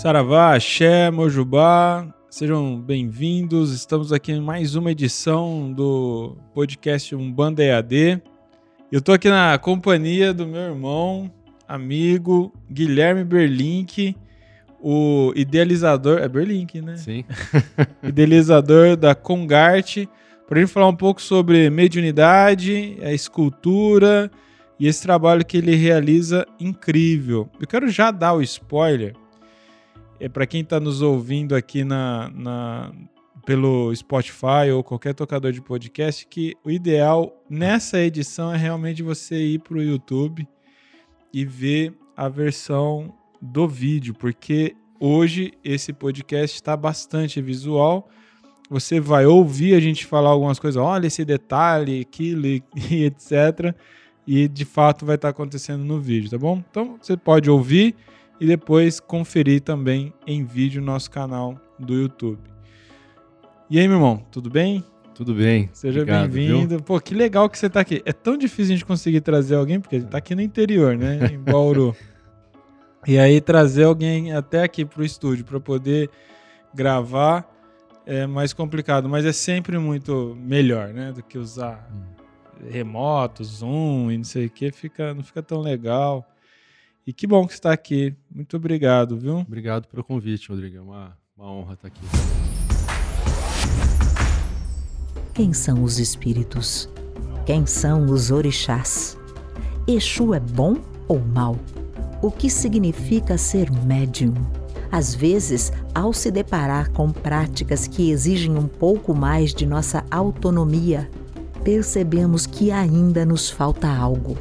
Saravá, Axé, Mojubá, sejam bem-vindos. Estamos aqui em mais uma edição do podcast Umbanda EAD. Eu tô aqui na companhia do meu irmão, amigo Guilherme Berlink, o idealizador. É Berlink, né? Sim. idealizador da Congarte, para a gente falar um pouco sobre mediunidade, a escultura e esse trabalho que ele realiza incrível. Eu quero já dar o spoiler. É para quem está nos ouvindo aqui na, na, pelo Spotify ou qualquer tocador de podcast que o ideal nessa edição é realmente você ir para o YouTube e ver a versão do vídeo, porque hoje esse podcast está bastante visual. Você vai ouvir a gente falar algumas coisas, olha esse detalhe, aquilo e etc. E de fato vai estar tá acontecendo no vídeo, tá bom? Então você pode ouvir e depois conferir também em vídeo no nosso canal do YouTube. E aí, meu irmão, tudo bem? Tudo bem. Seja bem-vindo. Pô, que legal que você está aqui. É tão difícil a gente conseguir trazer alguém, porque ele está aqui no interior, né? Em Bauru. e aí, trazer alguém até aqui para o estúdio para poder gravar é mais complicado, mas é sempre muito melhor, né? Do que usar hum. remoto, Zoom e não sei o que. Fica, não fica tão legal. E que bom que você está aqui. Muito obrigado, viu? Obrigado pelo convite, Rodrigo. É uma, uma honra estar aqui. Quem são os espíritos? Quem são os orixás? Exu é bom ou mal? O que significa ser médium? Às vezes, ao se deparar com práticas que exigem um pouco mais de nossa autonomia, percebemos que ainda nos falta algo.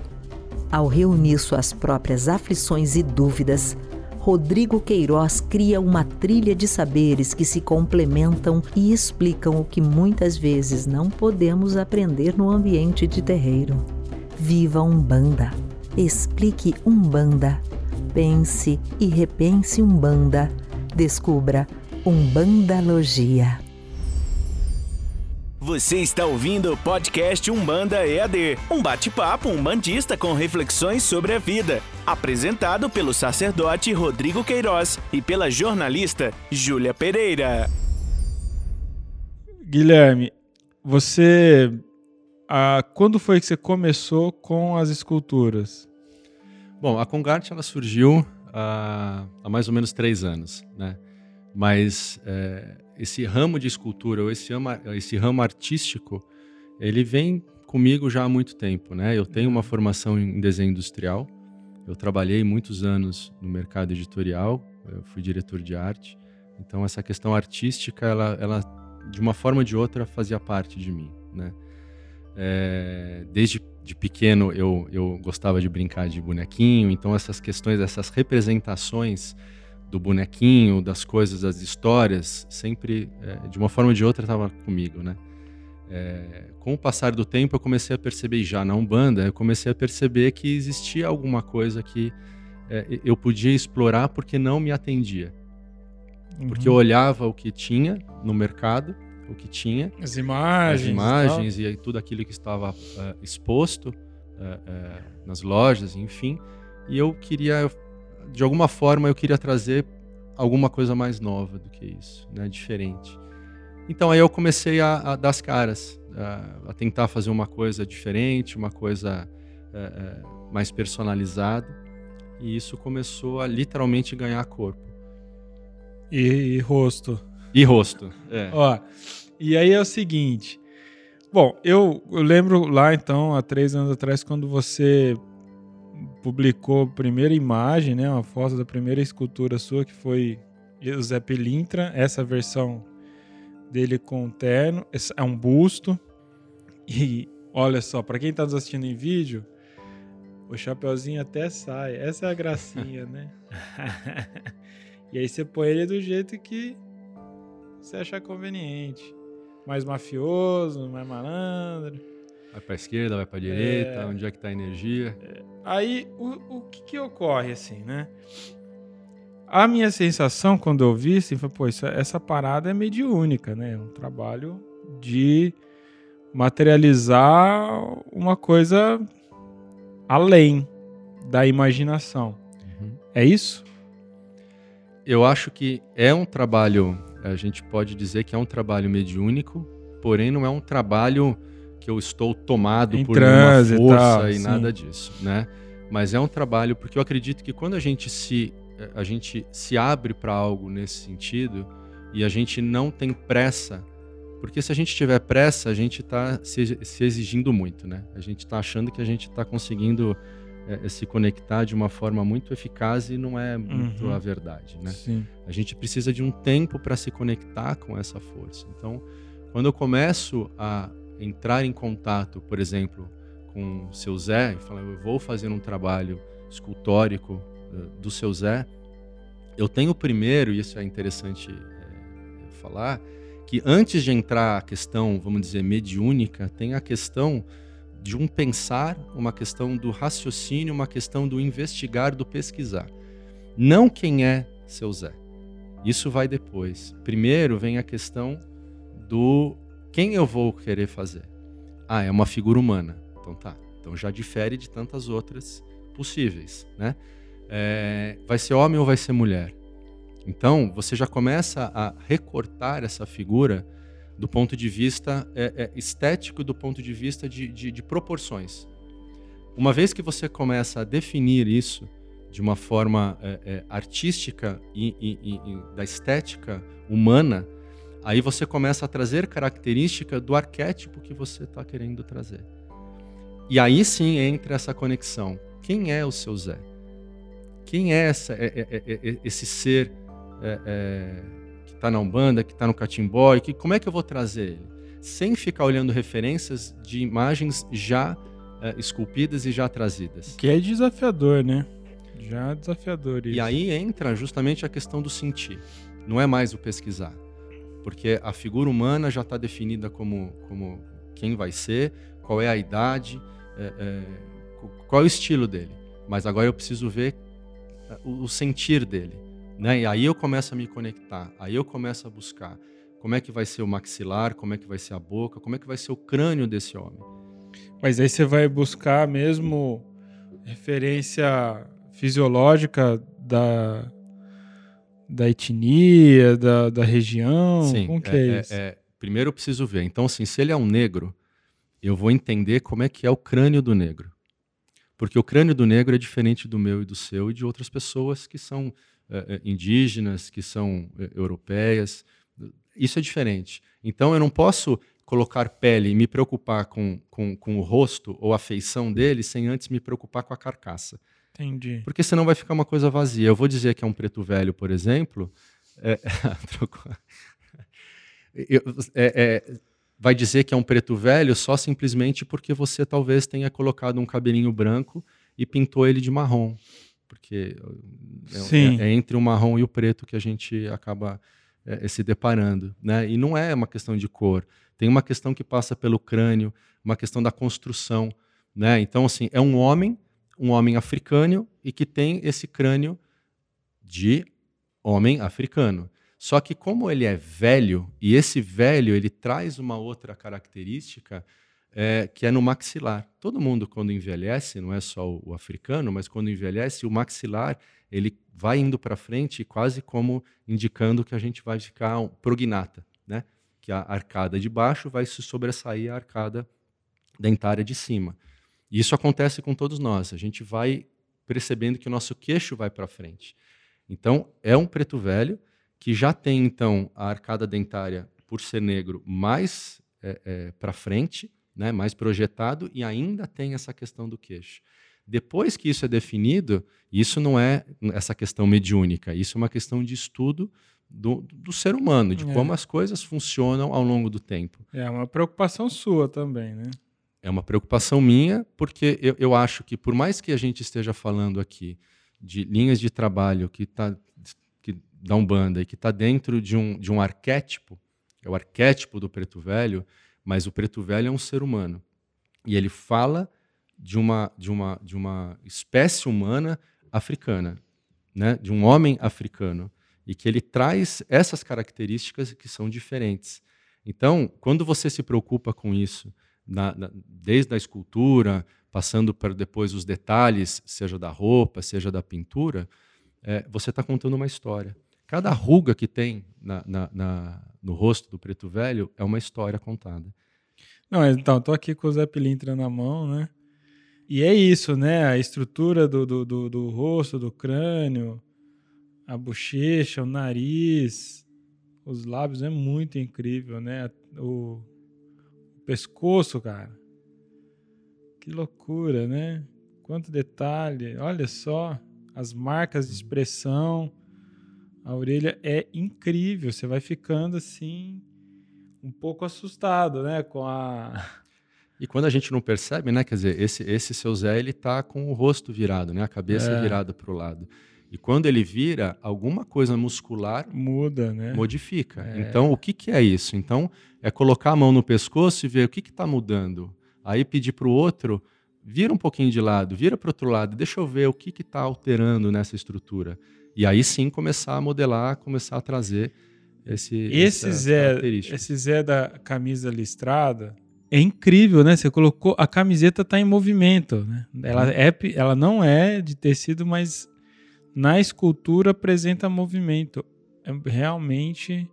Ao reunir suas próprias aflições e dúvidas, Rodrigo Queiroz cria uma trilha de saberes que se complementam e explicam o que muitas vezes não podemos aprender no ambiente de terreiro. Viva Umbanda! Explique Umbanda! Pense e repense Umbanda! Descubra Umbandalogia! Você está ouvindo o podcast Umbanda EAD, um bate-papo umbandista com reflexões sobre a vida, apresentado pelo sacerdote Rodrigo Queiroz e pela jornalista Júlia Pereira. Guilherme, você ah, quando foi que você começou com as esculturas? Bom, a Congarte ela surgiu ah, há mais ou menos três anos, né? Mas é, esse ramo de escultura, ou esse, ama, esse ramo artístico, ele vem comigo já há muito tempo, né? Eu tenho uma formação em desenho industrial, eu trabalhei muitos anos no mercado editorial, eu fui diretor de arte, então essa questão artística, ela, ela de uma forma ou de outra fazia parte de mim, né? É, desde de pequeno eu, eu gostava de brincar de bonequinho, então essas questões, essas representações do bonequinho, das coisas, das histórias, sempre, é, de uma forma ou de outra, estava comigo, né? É, com o passar do tempo, eu comecei a perceber, já na Umbanda, eu comecei a perceber que existia alguma coisa que é, eu podia explorar porque não me atendia. Uhum. Porque eu olhava o que tinha no mercado, o que tinha. As imagens. As imagens e, e tudo aquilo que estava uh, exposto uh, uh, nas lojas, enfim. E eu queria de alguma forma eu queria trazer alguma coisa mais nova do que isso, né, diferente. Então aí eu comecei a, a dar as caras, a, a, tentar fazer uma coisa diferente, uma coisa é, é, mais personalizada, e isso começou a literalmente ganhar corpo. E, e rosto. E rosto, é. Ó, e aí é o seguinte, bom, eu, eu lembro lá então, há três anos atrás, quando você publicou a primeira imagem, né, uma foto da primeira escultura sua, que foi o Zé Pelintra, essa versão dele com terno, é um busto. E olha só, para quem está nos assistindo em vídeo, o chapeuzinho até sai. Essa é a gracinha, né? e aí você põe ele do jeito que você achar conveniente. Mais mafioso, mais malandro. Vai para esquerda, vai para a direita, é... onde é que está a energia. É... Aí, o, o que, que ocorre, assim, né? A minha sensação quando eu vi, assim, foi, pô, essa, essa parada é mediúnica, né? É um trabalho de materializar uma coisa além da imaginação. Uhum. É isso? eu acho que é um trabalho, a gente pode dizer que é um trabalho mediúnico, porém não é um trabalho que eu estou tomado Em por e uma força tal, e sim. nada disso, né? Mas é um trabalho porque eu acredito que quando a gente se a gente se abre para algo nesse sentido e a gente não tem pressa, porque se a gente tiver pressa, a gente está se, se exigindo muito, né? A gente está achando que a gente está conseguindo eh, se conectar de uma forma muito eficaz e não é muito Uhum. a verdade, né? Sim. A gente precisa de um tempo para se conectar com essa força. Então, quando eu começo a entrar em contato, por exemplo, com o seu Zé, e falar, eu vou fazer um trabalho escultórico eh, do seu Zé, eu tenho primeiro, e isso é interessante eh, falar, que antes de entrar a questão, vamos dizer, mediúnica, tem a questão de um pensar, uma questão do raciocínio, uma questão do investigar, do pesquisar. Não quem é seu Zé. Isso vai depois. Primeiro vem a questão do quem eu vou querer fazer. Ah, é uma figura humana. Então tá. Então já difere de tantas outras possíveis, né? É, vai ser homem ou vai ser mulher? Então você já começa a recortar essa figura do ponto de vista é, é, estético, do ponto de vista de, de, de proporções. Uma vez que você começa a definir isso de uma forma é, é, artística e, e- e- da estética humana, aí você começa a trazer característica do arquétipo que você está querendo trazer. E aí sim entra essa conexão. Quem é o seu Zé? Quem é, essa- é- é- é- é- esse ser é, que está na Umbanda, que está no Catimbó? E que, como é que eu vou trazer ele? Sem ficar olhando referências de imagens já esculpidas e já trazidas. Que é desafiador, né? Já desafiador isso. E aí entra justamente a questão do sentir. Não é mais o pesquisar. Porque a figura humana já está definida como, como quem vai ser, qual é a idade, é, é, qu- qual é o estilo dele. Mas agora eu preciso ver é, o, o sentir dele. Né? E aí eu começo a me conectar, aí eu começo a buscar como é que vai ser o maxilar, como é que vai ser a boca, como é que vai ser o crânio desse homem. Mas aí você vai buscar mesmo referência fisiológica da, da etnia, da, da região? Sim, Como que é, isso? é- primeiro eu preciso ver. Então, assim, se ele é um negro, eu vou entender como é que é o crânio do negro. Porque o crânio do negro é diferente do meu e do seu e de outras pessoas que são eh, eh, indígenas, que são europeias. Isso é diferente. Então, eu não posso colocar pele e me preocupar com, com, com o rosto ou a feição dele sem antes me preocupar com a carcaça. Entendi. Porque senão vai ficar uma coisa vazia. Eu vou dizer que é um preto velho, por exemplo. é- trocou. Eu- é- é, vai dizer que é um preto velho só simplesmente porque você talvez tenha colocado um cabelinho branco e pintou ele de marrom. Porque é- é, é entre o marrom e o preto que a gente acaba é, se deparando. Né? E não é uma questão de cor. Tem uma questão que passa pelo crânio, uma questão da construção. Né? Então, assim, é um homem um homem africano e que tem esse crânio de homem africano. Só que como ele é velho e esse velho ele traz uma outra característica é, que é no maxilar. Todo mundo quando envelhece, não é só o, o africano, mas quando envelhece o maxilar ele vai indo para frente quase como indicando que a gente vai ficar um prognata, né? Que a arcada de baixo vai se sobressair a arcada dentária de cima. E isso acontece com todos nós. A gente vai percebendo que o nosso queixo vai para frente. Então, é um preto velho que já tem, então, a arcada dentária, por ser negro, mais é, é, para frente, né, mais projetado, e ainda tem essa questão do queixo. Depois que isso é definido, isso não é essa questão mediúnica, isso é uma questão de estudo do, do ser humano, de É. como as coisas funcionam ao longo do tempo. É uma preocupação sua também, né? É uma preocupação minha, porque eu, eu acho que, por mais que a gente esteja falando aqui de linhas de trabalho que está que da Umbanda e que está dentro de um, de um arquétipo, é o arquétipo do preto velho, mas o preto velho é um ser humano. E ele fala de uma, de uma, de uma espécie humana africana, né? de um homem africano, e que ele traz essas características que são diferentes. Então, quando você se preocupa com isso, na- na- desde a escultura, passando para depois os detalhes, seja da roupa, seja da pintura, é, você está contando uma história. Cada ruga que tem na, na, no rosto do preto velho é uma história contada. Não, então, tô aqui com o Zé Pilintra na mão, né? E é isso, né? A estrutura do, do, do, do rosto, do crânio, a bochecha, o nariz, os lábios é muito incrível, né? O pescoço, cara. Que loucura, né? Quanto detalhe. Olha só as marcas de expressão. A orelha é incrível. Você vai ficando assim um pouco assustado, né, com a e quando a gente não percebe, né, quer dizer, esse esse seu Zé ele tá com o rosto virado, né, a cabeça é. virada para o lado. E quando ele vira, alguma coisa muscular muda, né? Modifica. É. Então, o que, que é isso? Então, é colocar a mão no pescoço e ver o que está mudando. Aí pedir para o outro, vira um pouquinho de lado, vira para o outro lado, deixa eu ver o que está alterando nessa estrutura. E aí sim começar a modelar, começar a trazer esse, esse Zé, esse Zé da camisa listrada é incrível, né? Você colocou a camiseta está em movimento, né? Ela uhum. é, ela não é de tecido, mas na escultura apresenta movimento. É realmente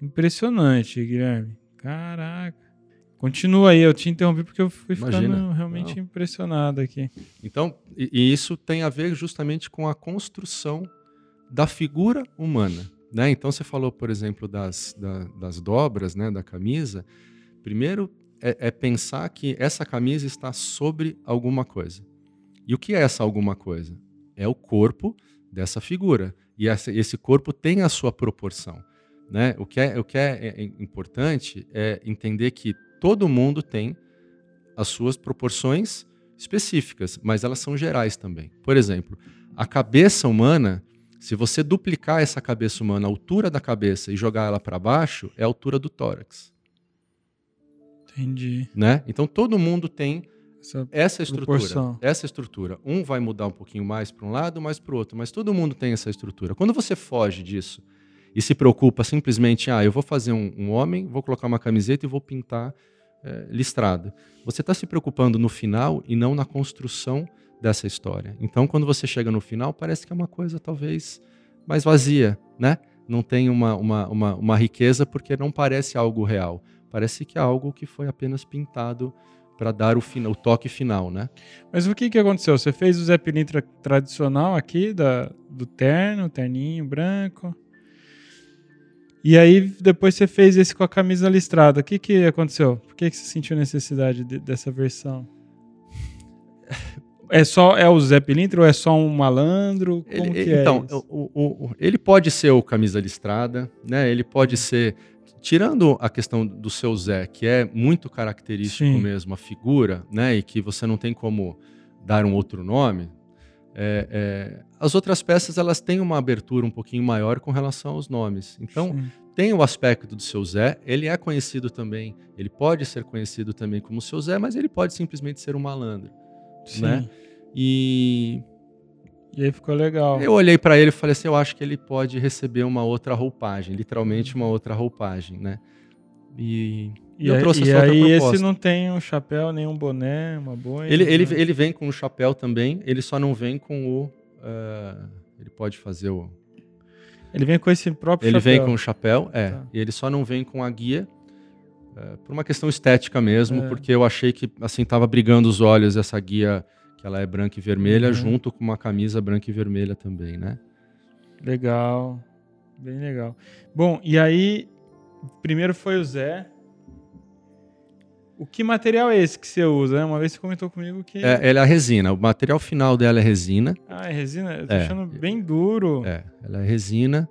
impressionante, Guilherme. Caraca. Continua aí, eu te interrompi porque eu fui Imagina. ficando realmente não. impressionado aqui. Então, e, isso tem a ver justamente com a construção da figura humana. Né? Então você falou, por exemplo, das, da, das dobras né, da camisa. Primeiro é, é, pensar que essa camisa está sobre alguma coisa. E o que é essa alguma coisa? É o corpo dessa figura. E essa, esse corpo tem a sua proporção. Né? O que, é, o que é, é importante é entender que todo mundo tem as suas proporções específicas, mas elas são gerais também. Por exemplo, a cabeça humana se você duplicar essa cabeça humana, a altura da cabeça e jogar ela para baixo, é a altura do tórax. Entendi. Né? Então todo mundo tem essa, essa estrutura. Proporção. Essa estrutura. Um vai mudar um pouquinho mais para um lado, mais para o outro, mas todo mundo tem essa estrutura. Quando você foge disso e se preocupa simplesmente, ah, eu vou fazer um, um homem, vou colocar uma camiseta e vou pintar é, listrado. Você está se preocupando no final e não na construção dessa história. Então, quando você chega no final, parece que é uma coisa talvez mais vazia, né? Não tem uma, uma, uma, uma riqueza porque não parece algo real. Parece que é algo que foi apenas pintado para dar o, final, o toque final, né? Mas o que, que aconteceu? Você fez o Zé Pilintra tradicional aqui, da, do terno, terninho branco. E aí depois você fez esse com a camisa listrada. O que, que aconteceu? Por que, que você sentiu necessidade de, dessa versão? É só é o Zé Pilintra ou é só um malandro? Como ele, que é então, o, o, ele pode ser o camisa listrada, né? Ele pode ser tirando a questão do seu Zé, que é muito característico Sim. mesmo, a figura, né? E que você não tem como dar um outro nome. É, é, as outras peças elas têm uma abertura um pouquinho maior com relação aos nomes. Então Sim. tem o aspecto do seu Zé. Ele é conhecido também. Ele pode ser conhecido também como seu Zé, mas ele pode simplesmente ser um malandro. Sim. Né? E e aí ficou legal. Eu olhei para ele e falei assim, eu acho que ele pode receber uma outra roupagem, literalmente uma outra roupagem, né? E, e eu trouxe e essa aí outra proposta. esse não tem um chapéu, nem um boné, uma boina. Ele, ele, ele vem com o chapéu também, ele só não vem com o... Uh, ele pode fazer o... Ele vem com esse próprio ele chapéu. Ele vem com o chapéu, é. Tá. E ele só não vem com a guia, uh, por uma questão estética mesmo, é. porque eu achei que, assim, tava brigando os olhos essa guia que ela é branca e vermelha, uhum. junto com uma camisa branca e vermelha também, né? Legal, bem legal. Bom, e aí, primeiro foi o Zé. O que material é esse que você usa? Uma vez você comentou comigo que. É, ela é a resina. O material final dela é resina. Ah, é resina? Eu tô é. achando bem duro. É, ela é resina.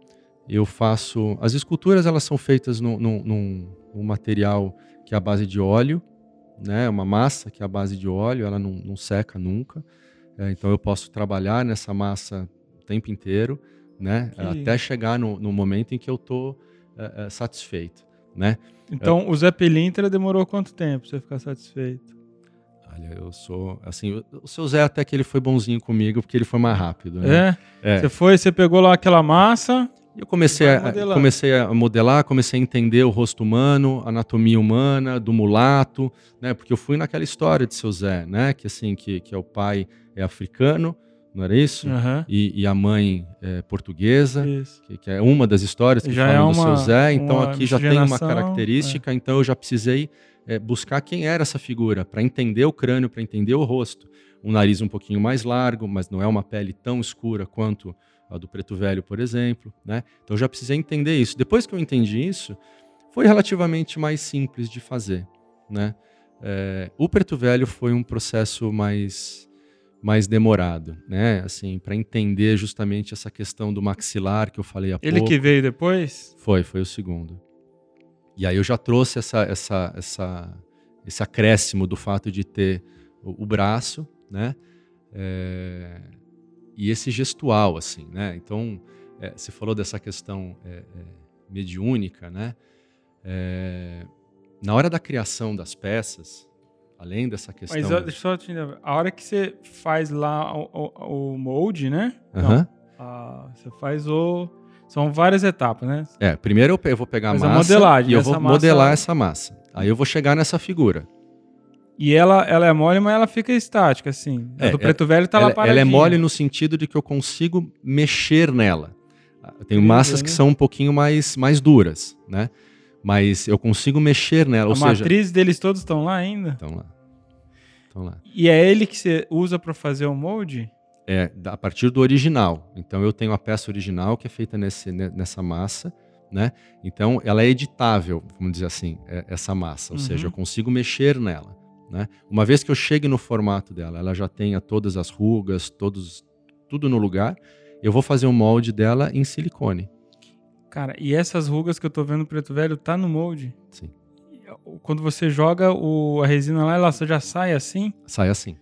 Eu faço. As esculturas elas são feitas num, num, num material que é a base de óleo né? Uma massa que é a base de óleo, ela não, não seca nunca. É, então eu posso trabalhar nessa massa o tempo inteiro, né? Que... Até chegar no, no, momento em que eu estou é, é, satisfeito, né? Então o Zé Pelintra demorou quanto tempo para você ficar satisfeito? Olha, eu sou assim, o seu Zé até que ele foi bonzinho comigo porque ele foi mais rápido, né? É. é. Você foi, você pegou lá aquela massa, eu comecei a, comecei a modelar, comecei a entender o rosto humano, a anatomia humana, do mulato, né? Porque eu fui naquela história de seu Zé, né? Que assim, que, que é o pai é africano, não era isso? Aham. E, e a mãe é, portuguesa, que, que é uma das histórias que Já falam é do uma- seu Zé. Então aqui já tem uma característica, então eu já precisei é, buscar quem era essa figura, para entender o crânio, para entender o rosto. Um nariz um pouquinho mais largo, mas não é uma pele tão escura quanto a do preto velho, por exemplo. Né? Então eu já precisei entender isso. Depois que eu entendi isso, foi relativamente mais simples de fazer. Né? É, o preto velho foi um processo mais mais demorado, né? Assim, para entender justamente essa questão do maxilar que eu falei há Ele pouco. que veio depois? Foi, foi o segundo. E aí eu já trouxe essa, essa, essa, esse acréscimo do fato de ter o, o braço, né? É, e esse gestual, assim, né? Então, é, você falou dessa questão é, é, mediúnica, né? É, na hora da criação das peças, além dessa questão... Mas ó, deixa eu só te entender. A hora que você faz lá o, o, o molde, né? Aham. Não. Ah, você faz o. São várias etapas, né? É, primeiro eu eu vou pegar a Faz a massa modelagem e eu vou massa- modelar essa massa. Aí eu vou chegar nessa figura. E ela, ela é mole, mas ela fica estática, assim. A É, do preto velho tá ela, lá ela paradinha. é mole no sentido de que eu consigo mexer nela. Tem Incrível, massas que né? são um pouquinho mais, mais duras, né? Mas eu consigo mexer nela, A ou seja... matriz deles todos estão lá ainda? Então lá. Então lá. E é ele que você usa pra fazer o molde? É a partir do original. Então eu tenho a peça original que é feita nesse, ne- nessa massa, né? Então ela é editável, vamos dizer assim, é- essa massa. Ou Uhum. seja, eu consigo mexer nela, né? Uma vez que eu chegue no formato dela, ela já tenha todas as rugas, todos, tudo no lugar, eu vou fazer um molde dela em silicone. Cara, e essas rugas que eu tô vendo no preto velho tá no molde? Sim. Quando você joga o, a resina lá, ela já sai assim? Sai assim.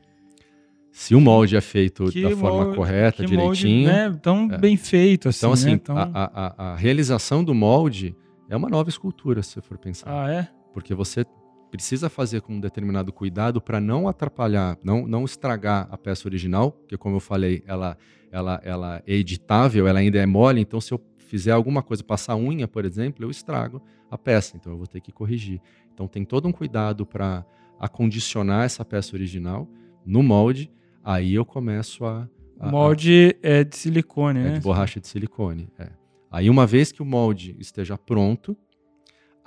Se o molde é feito Que da forma molde- correta, que molde, direitinho, né? Tão É. bem feito assim, então assim, né? A, a- a- a realização do molde é uma nova escultura, se você for pensar. Ah, é? porque você precisa fazer com um determinado cuidado para não atrapalhar, não, não estragar a peça original, porque como eu falei, ela, ela, ela é editável, ela ainda é mole, então se eu fizer alguma coisa, passar unha, por exemplo, eu estrago a peça, então eu vou ter que corrigir. Então tem todo um cuidado para acondicionar essa peça original no molde, aí eu começo a... a- O a- molde é de silicone, é né? de borracha de silicone. é. Aí, uma vez que o molde esteja pronto,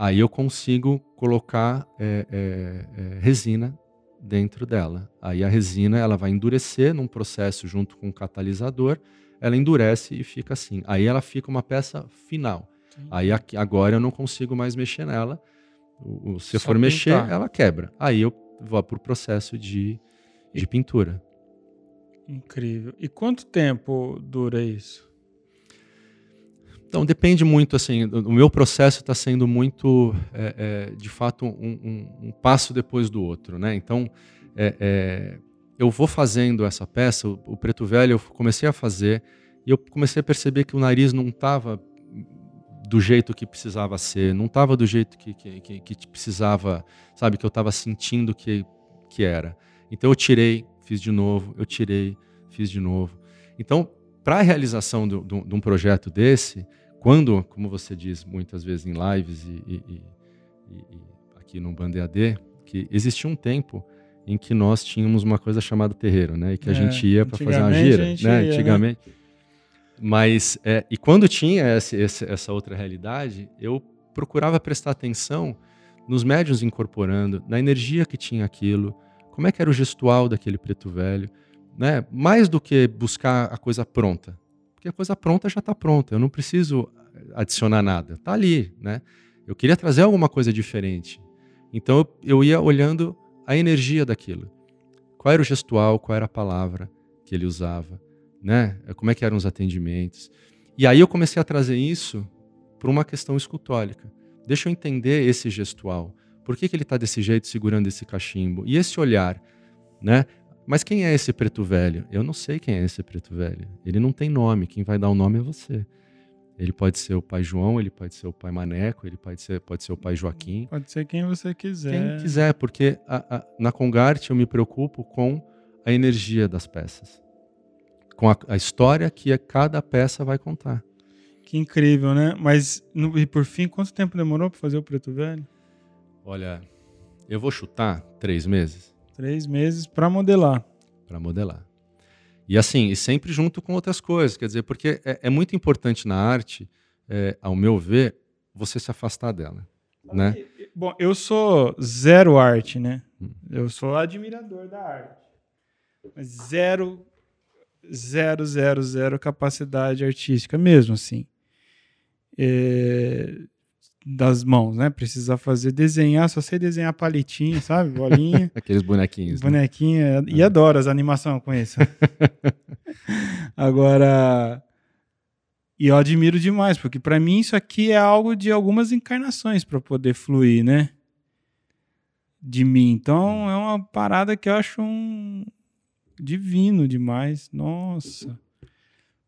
aí eu consigo colocar é, é, é, resina dentro dela. Aí a resina ela vai endurecer num processo junto com o catalisador, ela endurece e fica assim. Aí ela fica uma peça final. Sim. Aí aqui- agora eu não consigo mais mexer nela. O- o- se eu for mexer, pintar. ela quebra. Aí eu vou para o processo de, de pintura. Incrível. E quanto tempo dura isso? Então, depende muito, assim, o meu processo está sendo muito, é, é, de fato, um, um- um passo depois do outro, né? Então, é, é, eu vou fazendo essa peça, o, o Preto Velho eu comecei a fazer e eu comecei a perceber que o nariz não estava do jeito que precisava ser, não estava do jeito que, que, que, que precisava, sabe, que eu estava sentindo que, que era. Então, eu tirei, fiz de novo, eu tirei, fiz de novo. Então, para a realização de um projeto desse, quando, como você diz muitas vezes em lives e, e- e- e- aqui no Band EAD, que existia um tempo em que nós tínhamos uma coisa chamada terreiro, né? E que a É, gente ia para fazer uma gira, né? ia, né? Antigamente. Mas, é, e quando tinha esse- essa outra realidade, eu procurava prestar atenção nos médios incorporando, na energia que tinha aquilo, como é que era o gestual daquele preto velho, né? Mais do que buscar a coisa pronta, porque a coisa pronta já está pronta, eu não preciso adicionar nada, está ali, né? Eu queria trazer alguma coisa diferente, então eu, eu ia olhando a energia daquilo, qual era o gestual, qual era a palavra que ele usava, né? Como é que eram os atendimentos, e aí eu comecei a trazer isso para uma questão escultórica. Deixa eu entender esse gestual. Por que, que ele está desse jeito segurando esse cachimbo? E esse olhar, né? Mas quem é esse preto velho? Eu não sei quem é esse preto velho. Ele não tem nome. Quem vai dar o nome é você. Ele pode ser o pai João, ele pode ser o pai Maneco, ele pode ser, pode ser o pai Joaquim. Pode ser quem você quiser. Quem quiser, porque a- a- na Congarte eu me preocupo com a energia das peças. Com a, a história que a- cada peça vai contar. Que incrível, né? Mas, no- e por fim, quanto tempo demorou pra fazer o preto velho? Olha, eu vou chutar três meses. Três meses pra modelar. para modelar. E assim, e sempre junto com outras coisas, quer dizer, porque é, é muito importante na arte, é, ao meu ver, você se afastar dela, né? Bom, eu sou zero arte, né? Eu sou admirador da arte. Mas zero, zero, zero, zero capacidade artística mesmo, assim. É, das mãos, né? Precisar fazer desenhar, só sei desenhar palitinho, sabe? Bolinha. Aqueles bonequinhos. né? Bonequinha. E adoro as animações com isso. Agora. E eu admiro demais, porque para mim isso aqui é algo de algumas encarnações para poder fluir, né? De mim. Então é uma parada que eu acho um divino demais. Nossa.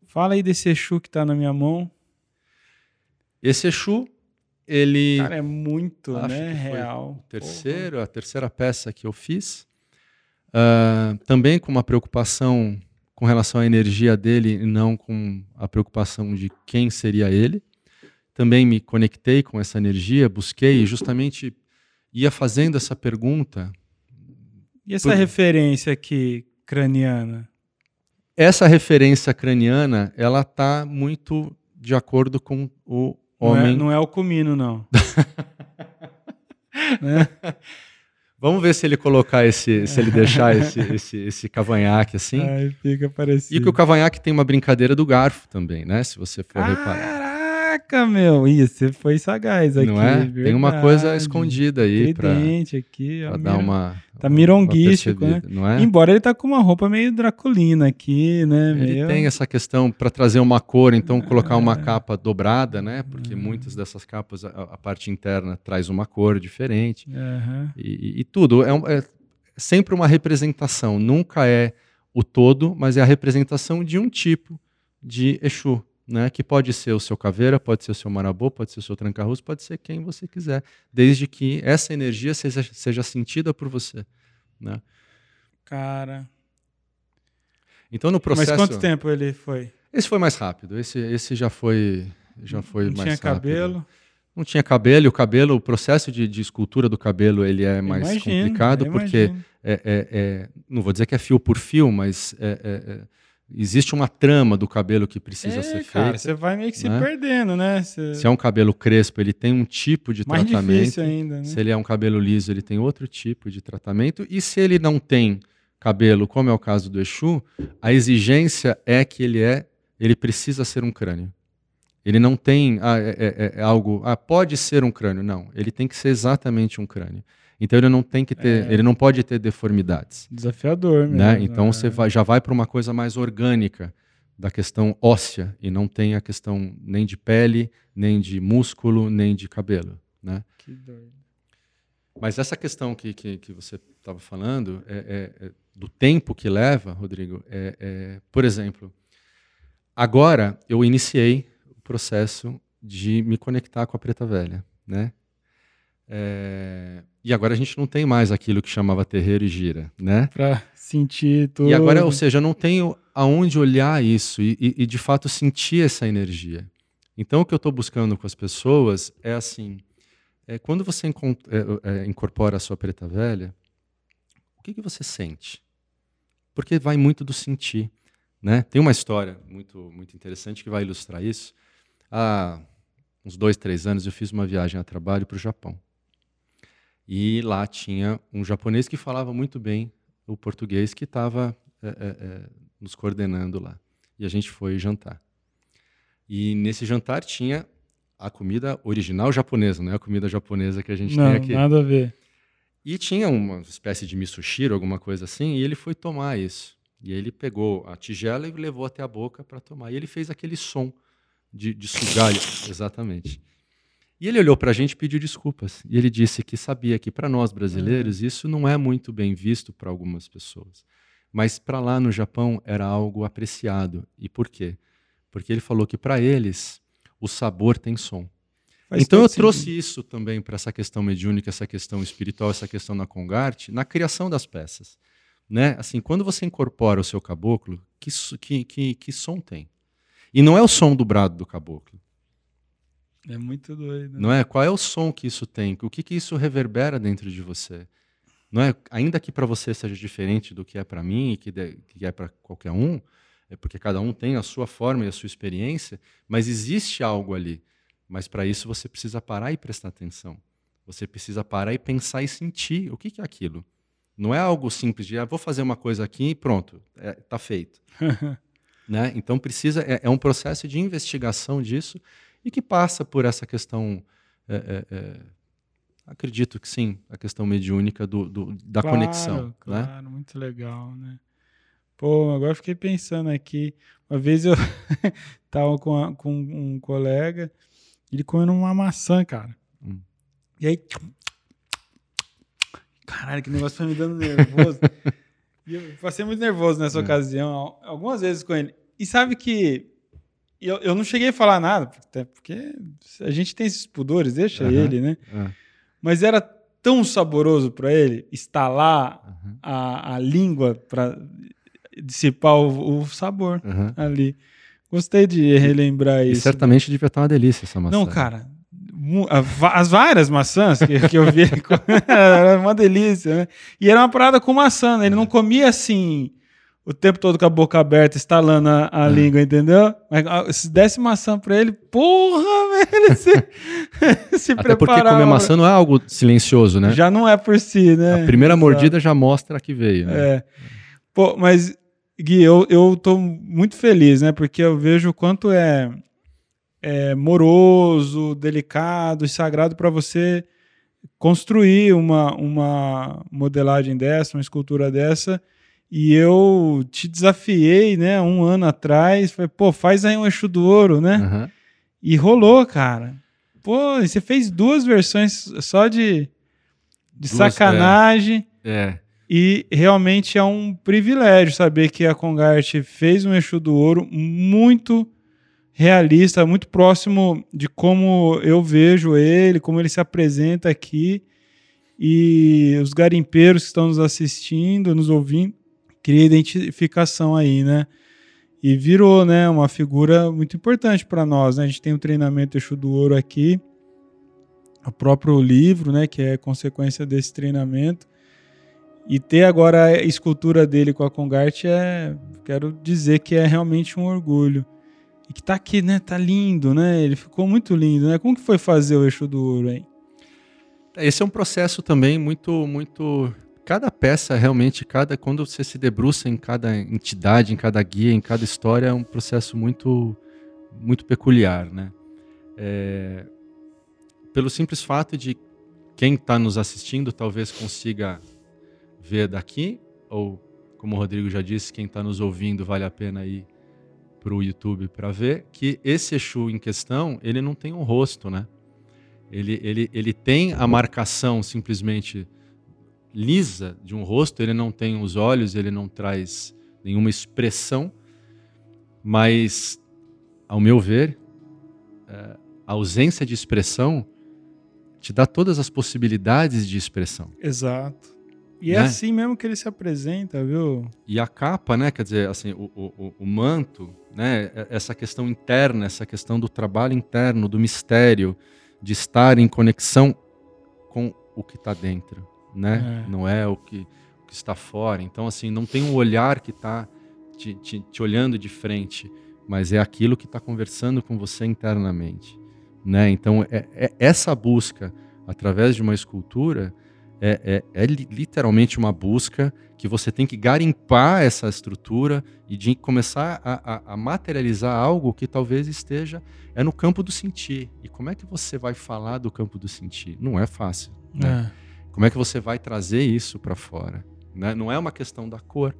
Fala aí desse Exu que tá na minha mão. Esse Exu, ele. Cara, é muito, né? Real. terceiro, a terceira peça que eu fiz. Ah, também com uma preocupação com relação à energia dele e não com a preocupação de quem seria ele. Também me conectei com essa energia, busquei justamente ia fazendo essa pergunta. E essa Por- referência aqui, craniana? Essa referência craniana, ela está muito de acordo com o Não é, homem. não é o comino, não. né? Vamos ver se ele colocar esse, se ele deixar esse, esse, esse cavanhaque assim. Aí fica parecido. E que o cavanhaque tem uma brincadeira do garfo também, né? Se você for reparar. Caraca, meu. Você foi sagaz aqui. Não é? Tem uma coisa escondida aí para aqui. ó, dar uma. Tá mironguístico, né? Não é? Embora ele tá com uma roupa meio draculina aqui, né? Ele meio... tem essa questão para trazer uma cor, então colocar É. uma capa dobrada, né? Porque muitas dessas capas, a, a parte interna traz uma cor diferente. E, e- e tudo. É, um- é sempre uma representação. Nunca é o todo, mas é a representação de um tipo de Exu. Né, que pode ser o seu caveira, pode ser o seu marabô, pode ser o seu tranca-russo, pode ser quem você quiser, desde que essa energia seja, seja sentida por você. Né? Cara. Então no processo. Mas quanto tempo ele foi? Esse foi mais rápido. Esse, esse já foi, já foi Não mais tinha rápido. cabelo? Não tinha cabelo. E o cabelo, o processo de, de escultura do cabelo, ele é mais Imagino, complicado porque é, é- é- não vou dizer que é fio por fio, mas é- é- é- existe uma trama do cabelo que precisa É, ser cara, feita. você vai meio que se né? perdendo, né? Você- Se é um cabelo crespo, ele tem um tipo de Mais tratamento. difícil ainda, né? Se ele é um cabelo liso, ele tem outro tipo de tratamento. E se ele não tem cabelo, como é o caso do Exu, a exigência é que ele é, ele precisa ser um crânio. Ele não tem ah, é, é- é algo, ah, pode ser um crânio. Não, ele tem que ser exatamente um crânio. Então ele não tem que ter, É. ele não pode ter deformidades. Desafiador mesmo. Né? Então né? você vai- já vai para uma coisa mais orgânica da questão óssea e não tem a questão nem de pele, nem de músculo, nem de cabelo. Né? Que doido. Mas essa questão que, que, que você estava falando, é, é- é do tempo que leva, Rodrigo, é, é, por exemplo, agora eu iniciei o processo de me conectar com a Preta Velha, né? É, e agora a gente não tem mais aquilo que chamava terreiro e gira, né? Pra sentir tudo. E agora, ou seja, eu não tenho aonde olhar isso e, e- e, de fato sentir essa energia. Então, o que eu estou buscando com as pessoas é assim: é, quando você é, é, incorpora a sua preta velha, o que, que você sente? Porque vai muito do sentir. Né? Tem uma história muito, muito interessante que vai ilustrar isso. Há uns dois, três anos, eu fiz uma viagem a trabalho para o Japão. E lá tinha um japonês que falava muito bem o português que estava é, é, é, nos coordenando lá. E a gente foi jantar. E nesse jantar tinha a comida original japonesa, não é a comida japonesa que a gente Não, tem aqui. nada a ver. E tinha uma espécie de misushiro, alguma coisa assim, e ele foi tomar isso. E ele pegou a tigela e levou até a boca para tomar. E ele fez aquele som de, de sugar. Exatamente. E ele olhou para a gente e pediu desculpas. E ele disse que sabia que para nós brasileiros isso não é muito bem visto para algumas pessoas. Mas para lá no Japão era algo apreciado. E por quê? Porque ele falou que para eles o sabor tem som. Faz então eu trouxe sentido. isso também para essa questão mediúnica, essa questão espiritual, essa questão na Congarte, na criação das peças. Né? Assim, quando você incorpora o seu caboclo, que, que, que, que som tem? E não é o som do brado do caboclo, É muito doido. né? não é? Qual é o som que isso tem? O que, que isso reverbera dentro de você? não é? Ainda que para você seja diferente do que é para mim e que, de, que é para qualquer um, é porque cada um tem a sua forma e a sua experiência, mas existe algo ali. Mas para isso você precisa parar e prestar atenção. Você precisa parar e pensar e sentir o que, que é aquilo. Não é algo simples de, ah, vou fazer uma coisa aqui e pronto, está é, tá feito. né? Então precisa, é, é, um processo de investigação disso e que passa por essa questão, é, é, é acredito que sim, a questão mediúnica do, do da claro, conexão. Né? Claro, né? muito legal, né? Pô, agora fiquei pensando aqui. Uma vez eu tava com, a, com um colega, ele comendo uma maçã, cara. Hum. E aí. Caralho, que negócio foi me dando nervoso. e eu passei muito nervoso nessa é. ocasião, algumas vezes com ele. E sabe que eu, eu não cheguei a falar nada, até porque a gente tem esses pudores, deixa uhum. ele, né? Uhum. Mas era tão saboroso para ele estalar uhum. a, a língua para dissipar o, o sabor ali. Gostei de relembrar e, isso. E certamente devia estar uma delícia essa maçã. Não, cara. As várias maçãs que, que eu vi era uma delícia, né? E era uma parada com maçã, né? Ele não comia assim o tempo todo com a boca aberta, estalando a, a é. língua, entendeu? Mas se desse maçã pra ele, porra, velho, se, se Até porque comer maçã não é algo silencioso, né? Já não é por si, né? A primeira Exato. mordida já mostra que veio. Né? É. Pô, mas Gui, eu, eu tô muito feliz, né? Porque eu vejo o quanto é, é moroso, delicado e sagrado para você construir uma, uma modelagem dessa, uma escultura dessa. E eu te desafiei, né, um ano atrás. Falei, pô, faz aí um eixo do ouro, né? Uhum. E rolou, cara. Pô, você fez duas versões só de, de duas, sacanagem. É. é. E realmente é um privilégio saber que a Congarte fez um eixo do ouro muito realista, muito próximo de como eu vejo ele, como ele se apresenta aqui. E os garimpeiros que estão nos assistindo, nos ouvindo, cria identificação aí, né? E virou, né, uma figura muito importante para nós, né? A gente tem o treinamento Eixo do Ouro aqui, o próprio livro, né, que é consequência desse treinamento. E ter agora a escultura dele com a Congarte é, quero dizer que é realmente um orgulho. E que tá aqui, né? Tá lindo, né? Ele ficou muito lindo, né? Como que foi fazer o eixo do ouro aí? Esse é um processo também muito, muito. Cada peça realmente, cada quando você se debruça em cada entidade, em cada guia, em cada história, é um processo muito, muito peculiar, né? É... Pelo simples fato de quem está nos assistindo talvez consiga ver daqui, ou como o Rodrigo já disse, quem está nos ouvindo vale a pena ir para o YouTube para ver que esse Exu em questão, ele não tem um rosto, né? Ele, ele, ele tem a marcação simplesmente lisa de um rosto, ele não tem os olhos, ele não traz nenhuma expressão, mas, ao meu ver, é, a ausência de expressão te dá todas as possibilidades de expressão. Exato. E é né? é assim mesmo que ele se apresenta, viu? E a capa, né? Quer dizer, assim, o, o, o manto, né? Essa questão interna, essa questão do trabalho interno, do mistério, de estar em conexão com o que está dentro, né? É. Não é o que, o que, está fora. Então, assim, não tem um olhar que está te, te, te, olhando de frente, mas é aquilo que está conversando com você internamente, né? Então, é, é essa busca através de uma escultura é, é, é, literalmente uma busca que você tem que garimpar essa estrutura e de começar a, a, a, materializar algo que talvez esteja é no campo do sentir. E como é que você vai falar do campo do sentir? Não é fácil. Né? É. Como é que você vai trazer isso para fora? Né? Não é uma questão da cor.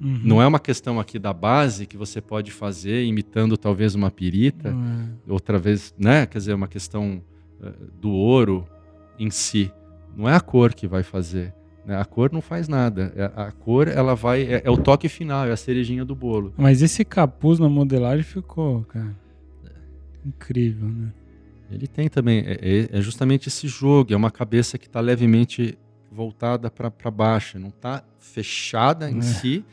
Uhum. Não é uma questão aqui da base que você pode fazer imitando talvez uma pirita, é. outra vez, né? Quer dizer, uma questão uh, do ouro em si. Não é a cor que vai fazer. Né? A cor não faz nada. É, a cor ela vai é, é, o toque final, é a cerejinha do bolo. Mas esse capuz na modelagem ficou, cara, incrível, né? Ele tem também é, é, é justamente esse jogo. É uma cabeça que está levemente voltada para baixo, não está fechada em é. si,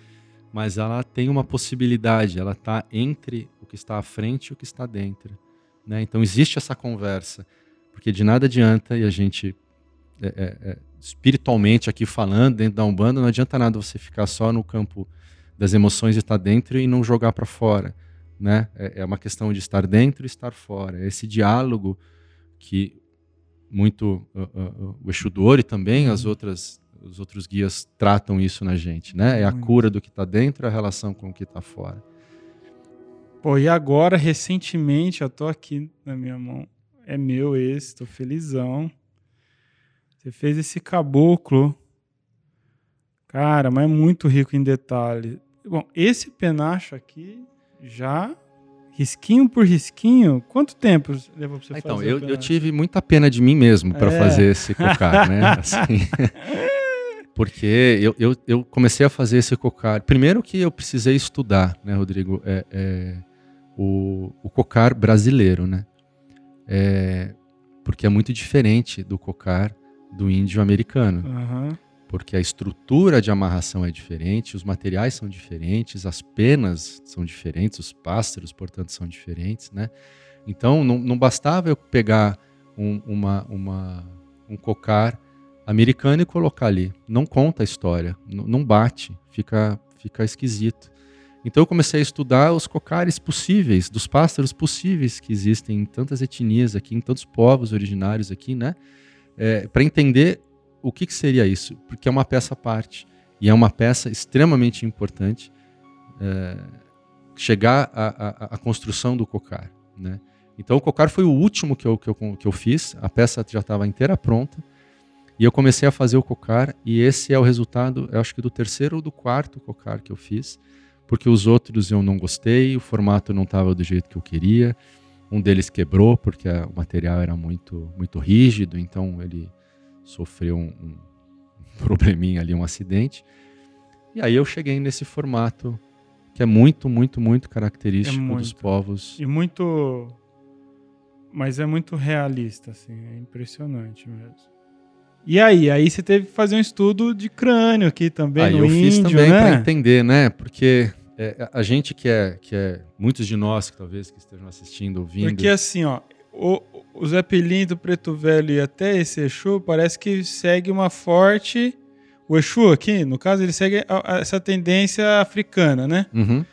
mas ela tem uma possibilidade. Ela está entre o que está à frente e o que está dentro. Né? Então existe essa conversa, porque de nada adianta e a gente é, é, é, espiritualmente aqui falando, dentro da Umbanda, não adianta nada você ficar só no campo das emoções e estar dentro e não jogar para fora. Né? É, é, uma questão de estar dentro e estar fora. É esse diálogo que muito uh, uh, o Exu Dori também, as uhum. outras, os outros guias tratam isso na gente. Né? É a cura do que está dentro e a relação com o que está fora. Pô, e agora, recentemente, eu tô aqui na minha mão. É meu esse, tô felizão. Você fez esse caboclo. Cara, mas é muito rico em detalhe. Bom, esse penacho aqui já risquinho por risquinho, quanto tempo levou pra você então, fazer? Então, eu, eu tive muita pena de mim mesmo para é. fazer esse cocar, né? Assim, porque eu, eu, eu, comecei a fazer esse cocar. Primeiro que eu precisei estudar, né, Rodrigo? É, é o, o cocar brasileiro, né? É, porque é muito diferente do cocar do índio americano. Uhum porque a estrutura de amarração é diferente, os materiais são diferentes, as penas são diferentes, os pássaros, portanto, são diferentes, né? Então, não, não bastava eu pegar um, uma, uma, um cocar americano e colocar ali. Não conta a história, não bate, fica, fica esquisito. Então eu comecei a estudar os cocares possíveis, dos pássaros possíveis que existem em tantas etnias aqui, em tantos povos originários aqui, né? É, para entender o que, que seria isso? Porque é uma peça à parte. E é uma peça extremamente importante é, chegar à, construção do cocar. Né? Então, o cocar foi o último que eu, que eu, que eu fiz. A peça já estava inteira pronta. E eu comecei a fazer o cocar. E esse é o resultado, eu acho que do terceiro ou do quarto cocar que eu fiz. Porque os outros eu não gostei, o formato não estava do jeito que eu queria. Um deles quebrou porque a, o material era muito, muito rígido, então ele sofreu um, um probleminha ali, um acidente. E aí eu cheguei nesse formato que é muito, muito, muito característico é muito. dos povos. E muito. Mas é muito realista, assim, é impressionante mesmo. E aí, aí você teve que fazer um estudo de crânio aqui também, aí no eu índio, fiz também né? para entender, né? Porque é, a gente que é, que é, muitos de nós que talvez que estejam assistindo, ouvindo. Porque assim, ó, o, o Zé Pelim do Preto Velho e até esse Exu parece que segue uma forte. O Exu aqui, no caso, ele segue a, a, essa tendência africana, né? Uhum.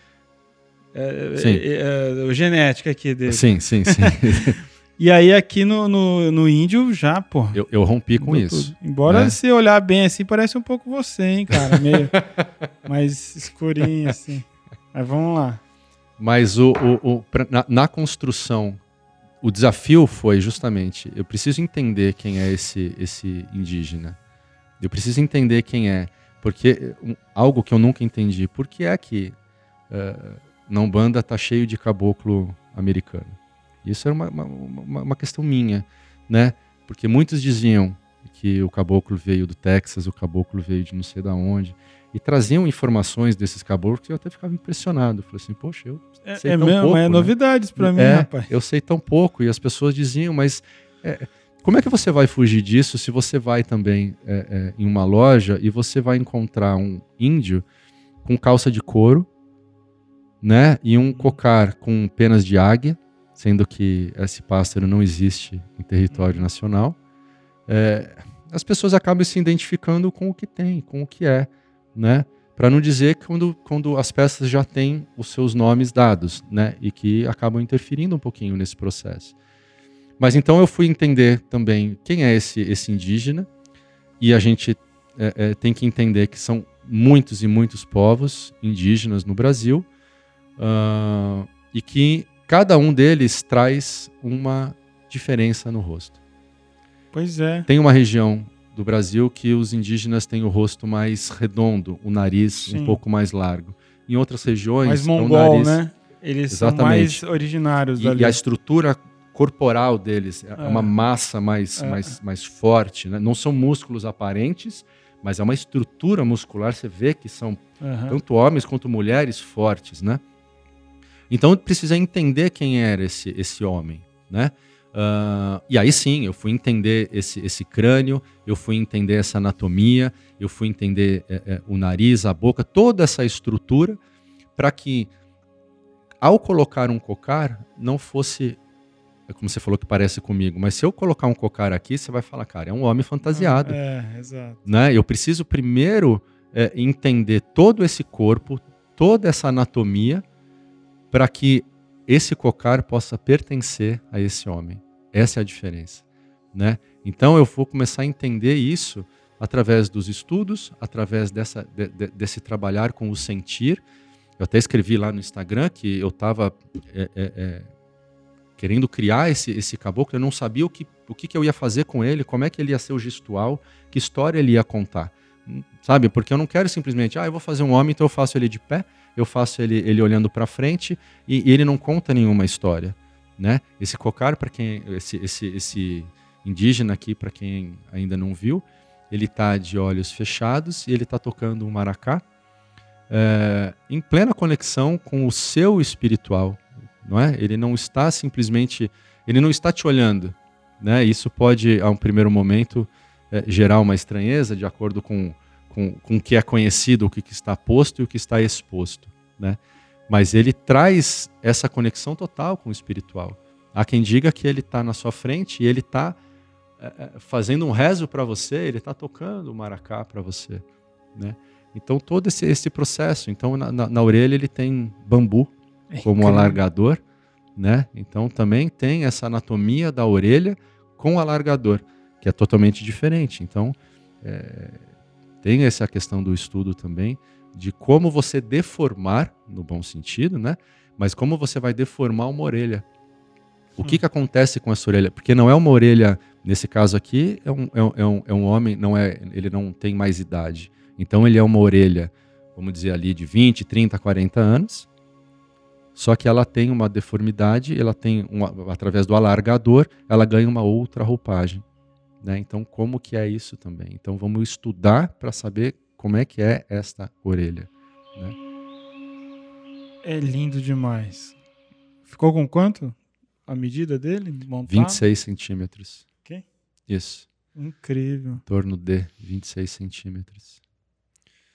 É, sim. É, é, genética aqui dele. Sim, sim, sim. e aí aqui no, no, no, índio já, pô. Eu, eu rompi com isso. Tudo. Embora né? se olhar bem assim, parece um pouco você, hein, cara? Meio mais escurinho assim. Mas vamos lá. Mas o, o, o na, na construção o desafio foi justamente, eu preciso entender quem é esse, esse indígena. Eu preciso entender quem é. Porque um, algo que eu nunca entendi, por que é que uh, na Umbanda tá cheio de caboclo americano? Isso era uma, uma, uma, questão minha, né? Porque muitos diziam que o caboclo veio do Texas, o caboclo veio de não sei da onde e traziam informações desses caboclos que eu até ficava impressionado. Falei assim, poxa, eu é, sei é tão mesmo, pouco. É né? novidades para mim, é, rapaz. Eu sei tão pouco. E as pessoas diziam, mas é, como é que você vai fugir disso se você vai também é, é em uma loja e você vai encontrar um índio com calça de couro, né? E um cocar com penas de águia, sendo que esse pássaro não existe em território nacional. É, as pessoas acabam se identificando com o que tem, com o que é né? Para não dizer quando, quando as peças já têm os seus nomes dados, né? E que acabam interferindo um pouquinho nesse processo. Mas então eu fui entender também quem é esse, esse indígena, e a gente é, é, tem que entender que são muitos e muitos povos indígenas no Brasil, uh, e que cada um deles traz uma diferença no rosto. Pois é. Tem uma região do Brasil que os indígenas têm o rosto mais redondo, o nariz Sim. um pouco mais largo. Em outras regiões, mais mongol, é o nariz... né? Eles Exatamente. são mais originários e, e, a estrutura corporal deles é, é uma massa mais, é. mais, mais forte, né? Não são músculos aparentes, mas é uma estrutura muscular. Você vê que são uhum. tanto homens quanto mulheres fortes, né? Então precisa entender quem era esse, esse homem, né? Uh, e aí sim, eu fui entender esse, esse crânio, eu fui entender essa anatomia, eu fui entender é, é, o nariz, a boca, toda essa estrutura, para que ao colocar um cocar não fosse é como você falou que parece comigo, mas se eu colocar um cocar aqui, você vai falar, cara, é um homem fantasiado. É, exato. Né? Eu preciso primeiro é, entender todo esse corpo, toda essa anatomia, para que esse cocar possa pertencer a esse homem. Essa é a diferença. Né? Então eu vou começar a entender isso através dos estudos, através dessa, de, de, desse trabalhar com o sentir. Eu até escrevi lá no Instagram que eu estava é, é, é, querendo criar esse, esse caboclo, eu não sabia o que, o que, que eu ia fazer com ele, como é que ele ia ser o gestual, que história ele ia contar. Sabe? Porque eu não quero simplesmente, ah, eu vou fazer um homem, então eu faço ele de pé, eu faço ele, ele olhando para frente e, e, ele não conta nenhuma história, né? Esse cocar para quem esse, esse, esse indígena aqui para quem ainda não viu, ele está de olhos fechados e ele está tocando um maracá é, em plena conexão com o seu espiritual, não é? Ele não está simplesmente, ele não está te olhando, né? Isso pode, a um primeiro momento, é, gerar uma estranheza de acordo com, com, com o que é conhecido, o que está posto e o que está exposto, né? Mas ele traz essa conexão total com o espiritual. Há quem diga que ele está na sua frente e ele está é, é, fazendo um rezo para você, ele está tocando o maracá para você, né? Então todo esse, esse processo, então na, na, na orelha ele tem bambu como um alargador, né? Então também tem essa anatomia da orelha com alargador, que é totalmente diferente. Então é, tem essa questão do estudo também de como você deformar, no bom sentido, né? Mas como você vai deformar uma orelha. O que, hum. que acontece com essa orelha? Porque não é uma orelha Nesse caso aqui, é um, é um, é um, é um homem, não é, ele não tem mais idade. Então ele é uma orelha, vamos dizer ali, de 20, 30, 40 anos. Só que ela tem uma deformidade, ela tem, através do alargador, ela ganha uma outra roupagem. Né? Então, como que é isso também? Então, vamos estudar para saber como é que é esta orelha. Né? É lindo demais. Ficou com quanto? A medida dele? Montado? 26 centímetros. Isso. Incrível. Em torno de 26 centímetros.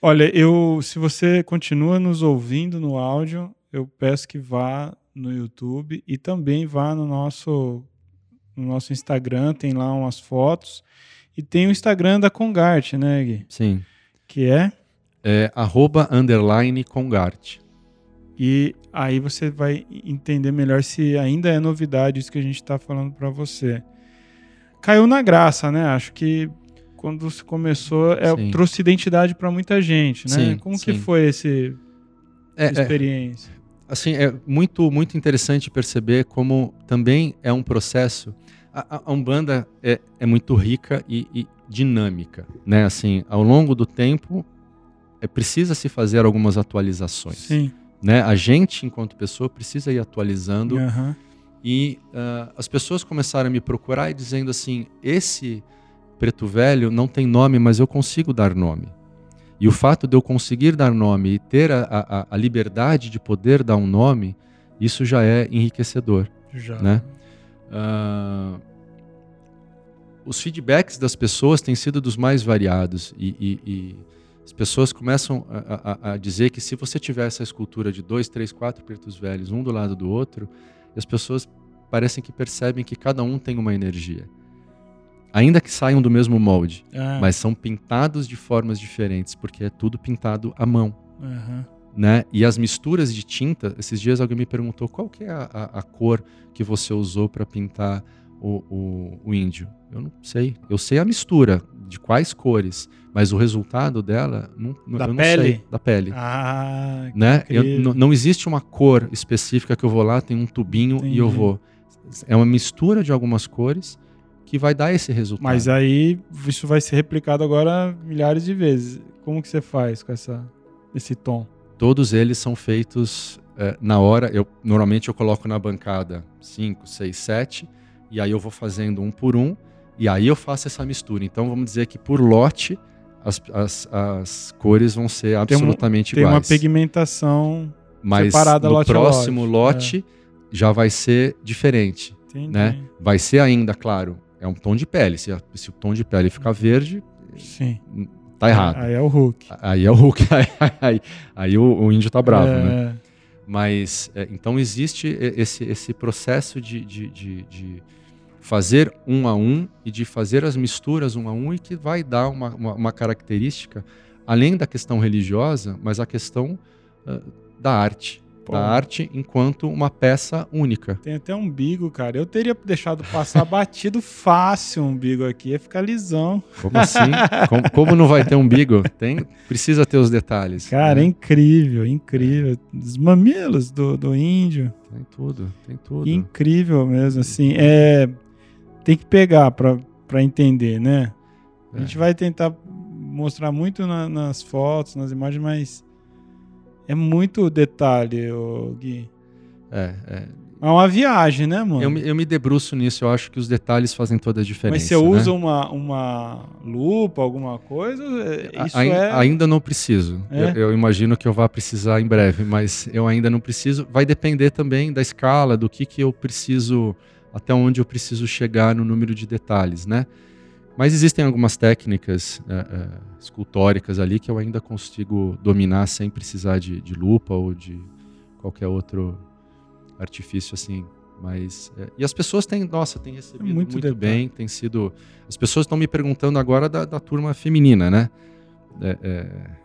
Olha, eu, se você continua nos ouvindo no áudio, eu peço que vá no YouTube e também vá no nosso, no nosso Instagram, tem lá umas fotos. E tem o Instagram da Congart, né, Gui? Sim. Que é? É arroba underline Congart. E aí você vai entender melhor se ainda é novidade isso que a gente está falando para você caiu na graça, né? Acho que quando se começou, é, trouxe identidade para muita gente, né? Sim, Como sim. que foi esse é, é experiência? É, assim, é muito muito interessante perceber como também é um processo. A, a Umbanda é, é muito rica e, e, dinâmica, né? Assim, ao longo do tempo, é, precisa se fazer algumas atualizações. Sim. Né? A gente, enquanto pessoa, precisa ir atualizando. Uhum. E uh, as pessoas começaram a me procurar e dizendo assim: esse preto velho não tem nome, mas eu consigo dar nome. E o fato de eu conseguir dar nome e ter a, a, a liberdade de poder dar um nome, isso já é enriquecedor. Já. Né? Uh, os feedbacks das pessoas têm sido dos mais variados e, e, e as pessoas começam a, a, a, dizer que se você tiver essa escultura de dois, três, quatro pretos velhos, um do lado do outro, as pessoas parecem que percebem que cada um tem uma energia. Ainda que saiam do mesmo molde, ah. mas são pintados de formas diferentes, porque é tudo pintado à mão. Uhum. Né? E as misturas de tinta, esses dias alguém me perguntou qual que é a, a, a cor que você usou para pintar o, o, o, índio. Eu não sei. Eu sei a mistura de quais cores, mas o resultado dela não, da eu pele? não sei. Da pele. Ah, né? Eu, não existe uma cor específica que eu vou lá, tem um tubinho Entendi. e eu vou. É uma mistura de algumas cores que vai dar esse resultado. Mas aí isso vai ser replicado agora milhares de vezes. Como que você faz com essa, esse tom? Todos eles são feitos é, na hora. Eu normalmente eu coloco na bancada 5, 6, 7 e aí eu vou fazendo um por um e aí eu faço essa mistura. Então vamos dizer que por lote as, as, as cores vão ser absolutamente tem um, iguais. Tem uma pigmentação Mas separada no lote próximo lote, lote é. já vai ser diferente. Entendi. Né? Vai ser ainda, claro, é um tom de pele. Se, se o tom de pele ficar verde, Sim. Tá errado. Aí é o Hulk. Aí é o Hulk. Aí, aí, aí o, o, índio tá bravo, é... né? Mas, é, então existe esse, esse processo de, de, de, de, fazer um a um e de fazer as misturas um a um e que vai dar uma, uma, uma característica, além da questão religiosa, mas a questão uh, da arte. Pô. da arte enquanto uma peça única. Tem até umbigo, cara. Eu teria deixado passar batido fácil o umbigo aqui, ia ficar lisão. Como assim? como, como, não vai ter umbigo? Tem, precisa ter os detalhes. Cara, né? é incrível, incrível. Os mamilos do, do índio. Tem tudo, tem tudo. Incrível mesmo, assim. É, tem que pegar para entender, né? A gente é. vai tentar mostrar muito na, nas fotos, nas imagens, mas é muito detalhe, Gui. É, é. É uma viagem, né, mano? Eu me, eu me debruço nisso, eu acho que os detalhes fazem toda a diferença. Mas você né? usa uma, uma lupa, alguma coisa? Isso a, é... Ainda não preciso. É? Eu, eu, imagino que eu vá precisar em breve, mas eu ainda não preciso. Vai depender também da escala, do que, que eu preciso, até onde eu preciso chegar no número de detalhes, né? Mas existem algumas técnicas é, é, escultóricas ali que eu ainda consigo dominar sem precisar de, de lupa ou de qualquer outro artifício assim. Mas é, e as pessoas têm, nossa, têm recebido muito, muito bem, tem sido. As pessoas estão me perguntando agora da, da turma feminina, né? É,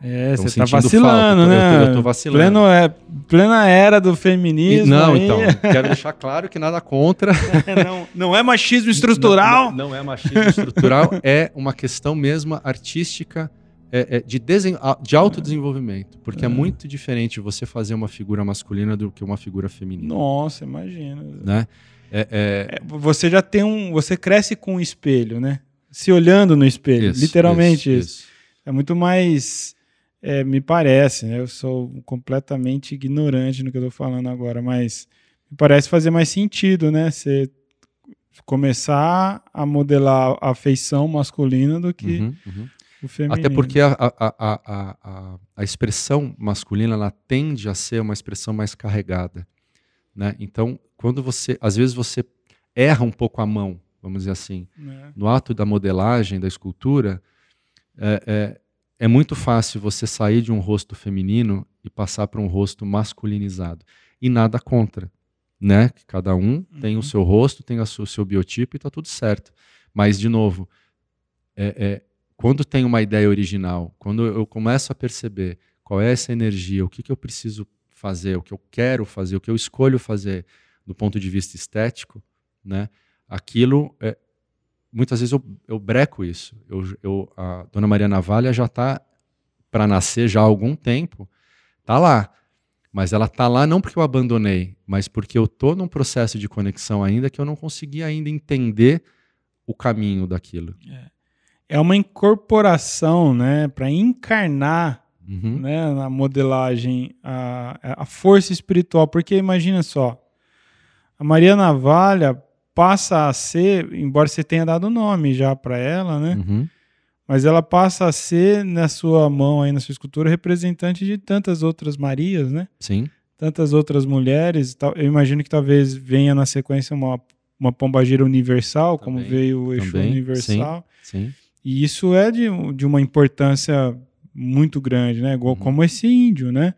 é, é você tá vacilando, falta. né? Eu tô, eu tô vacilando. Pleno, é, plena era do feminismo. E, não, aí. então, quero deixar claro que nada contra. não, não é machismo estrutural. Não, não, não é machismo estrutural, é uma questão mesmo artística é, é de, desen, de autodesenvolvimento. Porque é. é. muito diferente você fazer uma figura masculina do que uma figura feminina. Nossa, imagina. Né? É, é, é, você já tem um. Você cresce com um espelho, né? Se olhando no espelho. Isso, literalmente isso. isso. isso é muito mais. É, me parece, né? Eu sou completamente ignorante no que eu tô falando agora, mas me parece fazer mais sentido, né? Você começar a modelar a feição masculina do que uhum, uhum. o feminino. Até porque a, a, a, a, a expressão masculina ela tende a ser uma expressão mais carregada, né? Então, quando você, às vezes você erra um pouco a mão, vamos dizer assim, é. no ato da modelagem, da escultura, é, é, é muito fácil você sair de um rosto feminino e passar para um rosto masculinizado. E nada contra, né? Cada um uhum. tem o uhum. seu rosto, tem o seu biotipo e está tudo certo. Mas, de novo, é, é, quando tem uma ideia original, quando eu começo a perceber qual é essa energia, o que, que eu preciso fazer, o que eu quero fazer, o que eu escolho fazer do ponto de vista estético, né? Aquilo é, muitas vezes eu, eu breco isso. Eu, eu, a Dona Maria Navalha já está para nascer já há algum tempo, tá lá. Mas ela tá lá não porque eu abandonei, mas porque eu tô num processo de conexão ainda que eu não consegui ainda entender o caminho daquilo. É, é uma incorporação, né, para encarnar, uhum. né, na modelagem a, a força espiritual, porque imagina só, a Maria Navalha passa a ser, embora você tenha dado nome já para ela, né? Uhum. Mas ela passa a ser, na sua mão aí, na sua escultura, representante de tantas outras Marias, né? Sim. Tantas outras mulheres. Eu imagino que talvez venha na sequência uma, uma pombagira universal, Também. como veio o Exu Também. universal. Sim. Sim. E isso é de, de uma importância muito grande, né? Igual uhum. como esse índio, né?